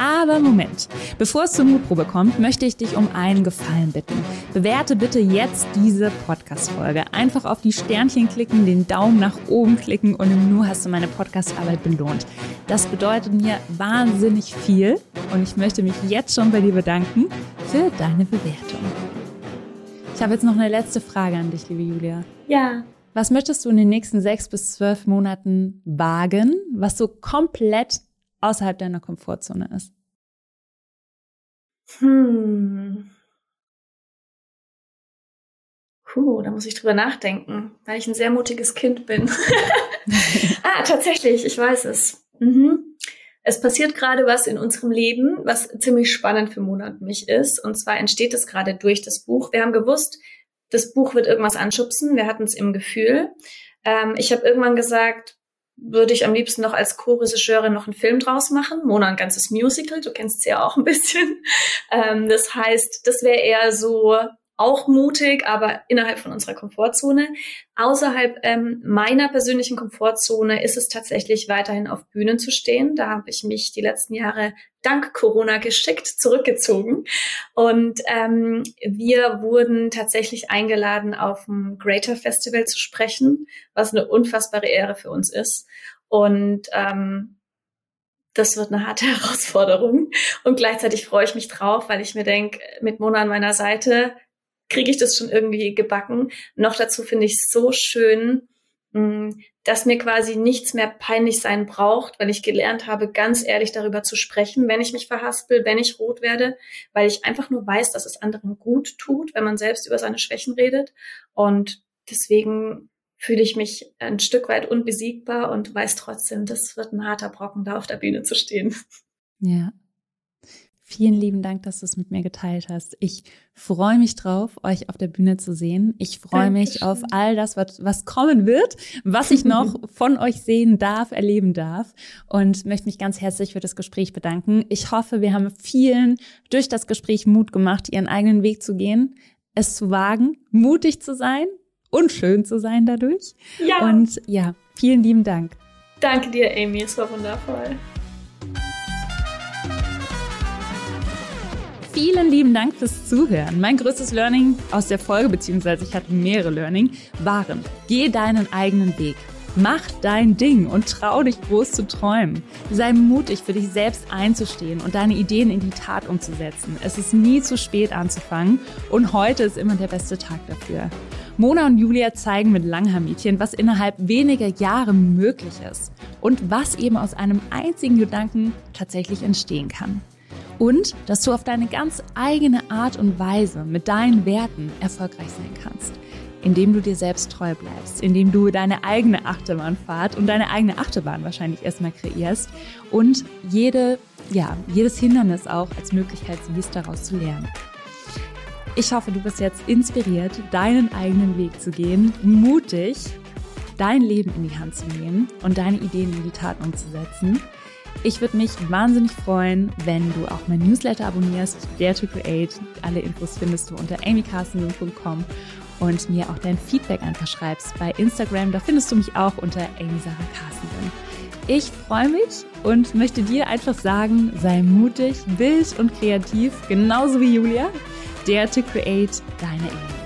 Aber Moment, bevor es zur Mutprobe kommt, möchte ich dich um einen Gefallen bitten. Bewerte bitte jetzt diese Podcast-Folge. Einfach auf die Sternchen klicken, den Daumen nach oben klicken und im Nu hast du meine Podcast-Arbeit belohnt. Das bedeutet mir wahnsinnig viel und ich möchte mich jetzt schon bei dir bedanken für deine Bewertung. Ich habe jetzt noch eine letzte Frage an dich, liebe Julia. Ja. Was möchtest du in den nächsten sechs bis zwölf Monaten wagen, was so komplett außerhalb deiner Komfortzone ist? Hm. Puh, da muss ich drüber nachdenken, weil ich ein sehr mutiges Kind bin. (laughs) ah, tatsächlich, ich weiß es. Mhm. Es passiert gerade was in unserem Leben, was ziemlich spannend für Mona und mich ist. Und zwar entsteht es gerade durch das Buch. Wir haben gewusst, das Buch wird irgendwas anschubsen. Wir hatten es im Gefühl. Ähm, ich habe irgendwann gesagt, würde ich am liebsten noch als Co-Regisseurin noch einen Film draus machen. Mona ein ganzes Musical, du kennst sie ja auch ein bisschen. (laughs) Ähm, das heißt, das wäre eher so auch mutig, aber innerhalb von unserer Komfortzone. Außerhalb ähm, meiner persönlichen Komfortzone ist es tatsächlich weiterhin auf Bühnen zu stehen. Da habe ich mich die letzten Jahre dank Corona geschickt zurückgezogen. Und ähm, wir wurden tatsächlich eingeladen, auf dem Greater Festival zu sprechen, was eine unfassbare Ehre für uns ist. Und ähm, das wird eine harte (laughs) Herausforderung. Und gleichzeitig freue ich mich drauf, weil ich mir denke, mit Mona an meiner Seite kriege ich das schon irgendwie gebacken. Noch dazu finde ich es so schön, mm, dass mir quasi nichts mehr peinlich sein braucht, weil ich gelernt habe, ganz ehrlich darüber zu sprechen, wenn ich mich verhaspel, wenn ich rot werde, weil ich einfach nur weiß, dass es anderen gut tut, wenn man selbst über seine Schwächen redet. Und deswegen fühle ich mich ein Stück weit unbesiegbar und weiß trotzdem, das wird ein harter Brocken, da auf der Bühne zu stehen. Ja, Vielen lieben Dank, dass du es mit mir geteilt hast. Ich freue mich drauf, euch auf der Bühne zu sehen. Ich freue mich auf all das, was, was kommen wird, was ich noch (laughs) von euch sehen darf, erleben darf und möchte mich ganz herzlich für das Gespräch bedanken. Ich hoffe, wir haben vielen durch das Gespräch Mut gemacht, ihren eigenen Weg zu gehen, es zu wagen, mutig zu sein und schön zu sein dadurch. Ja. Und ja, vielen lieben Dank. Danke dir, Amy. Es war wundervoll. Vielen lieben Dank fürs Zuhören. Mein größtes Learning aus der Folge, beziehungsweise ich hatte mehrere Learning, waren, geh deinen eigenen Weg. Mach dein Ding und trau dich groß zu träumen. Sei mutig für dich selbst einzustehen und deine Ideen in die Tat umzusetzen. Es ist nie zu spät anzufangen und heute ist immer der beste Tag dafür. Mona und Julia zeigen mit Langhaar-Mädchen, was innerhalb weniger Jahre möglich ist und was eben aus einem einzigen Gedanken tatsächlich entstehen kann. Und dass du auf deine ganz eigene Art und Weise mit deinen Werten erfolgreich sein kannst. Indem du dir selbst treu bleibst, indem du deine eigene Achterbahnfahrt und deine eigene Achterbahn wahrscheinlich erstmal kreierst und jede, ja, jedes Hindernis auch als Möglichkeit siehst, daraus zu lernen. Ich hoffe, du bist jetzt inspiriert, deinen eigenen Weg zu gehen, mutig dein Leben in die Hand zu nehmen und deine Ideen in die Tat umzusetzen. Ich würde mich wahnsinnig freuen, wenn du auch mein Newsletter abonnierst, Dare to Create. Alle Infos findest du unter amycarstensen.com und mir auch dein Feedback einfach schreibst bei Instagram. Da findest du mich auch unter amysarah Ich freue mich und möchte dir einfach sagen, sei mutig, wild und kreativ, genauso wie Julia. Dare to Create, deine Amy.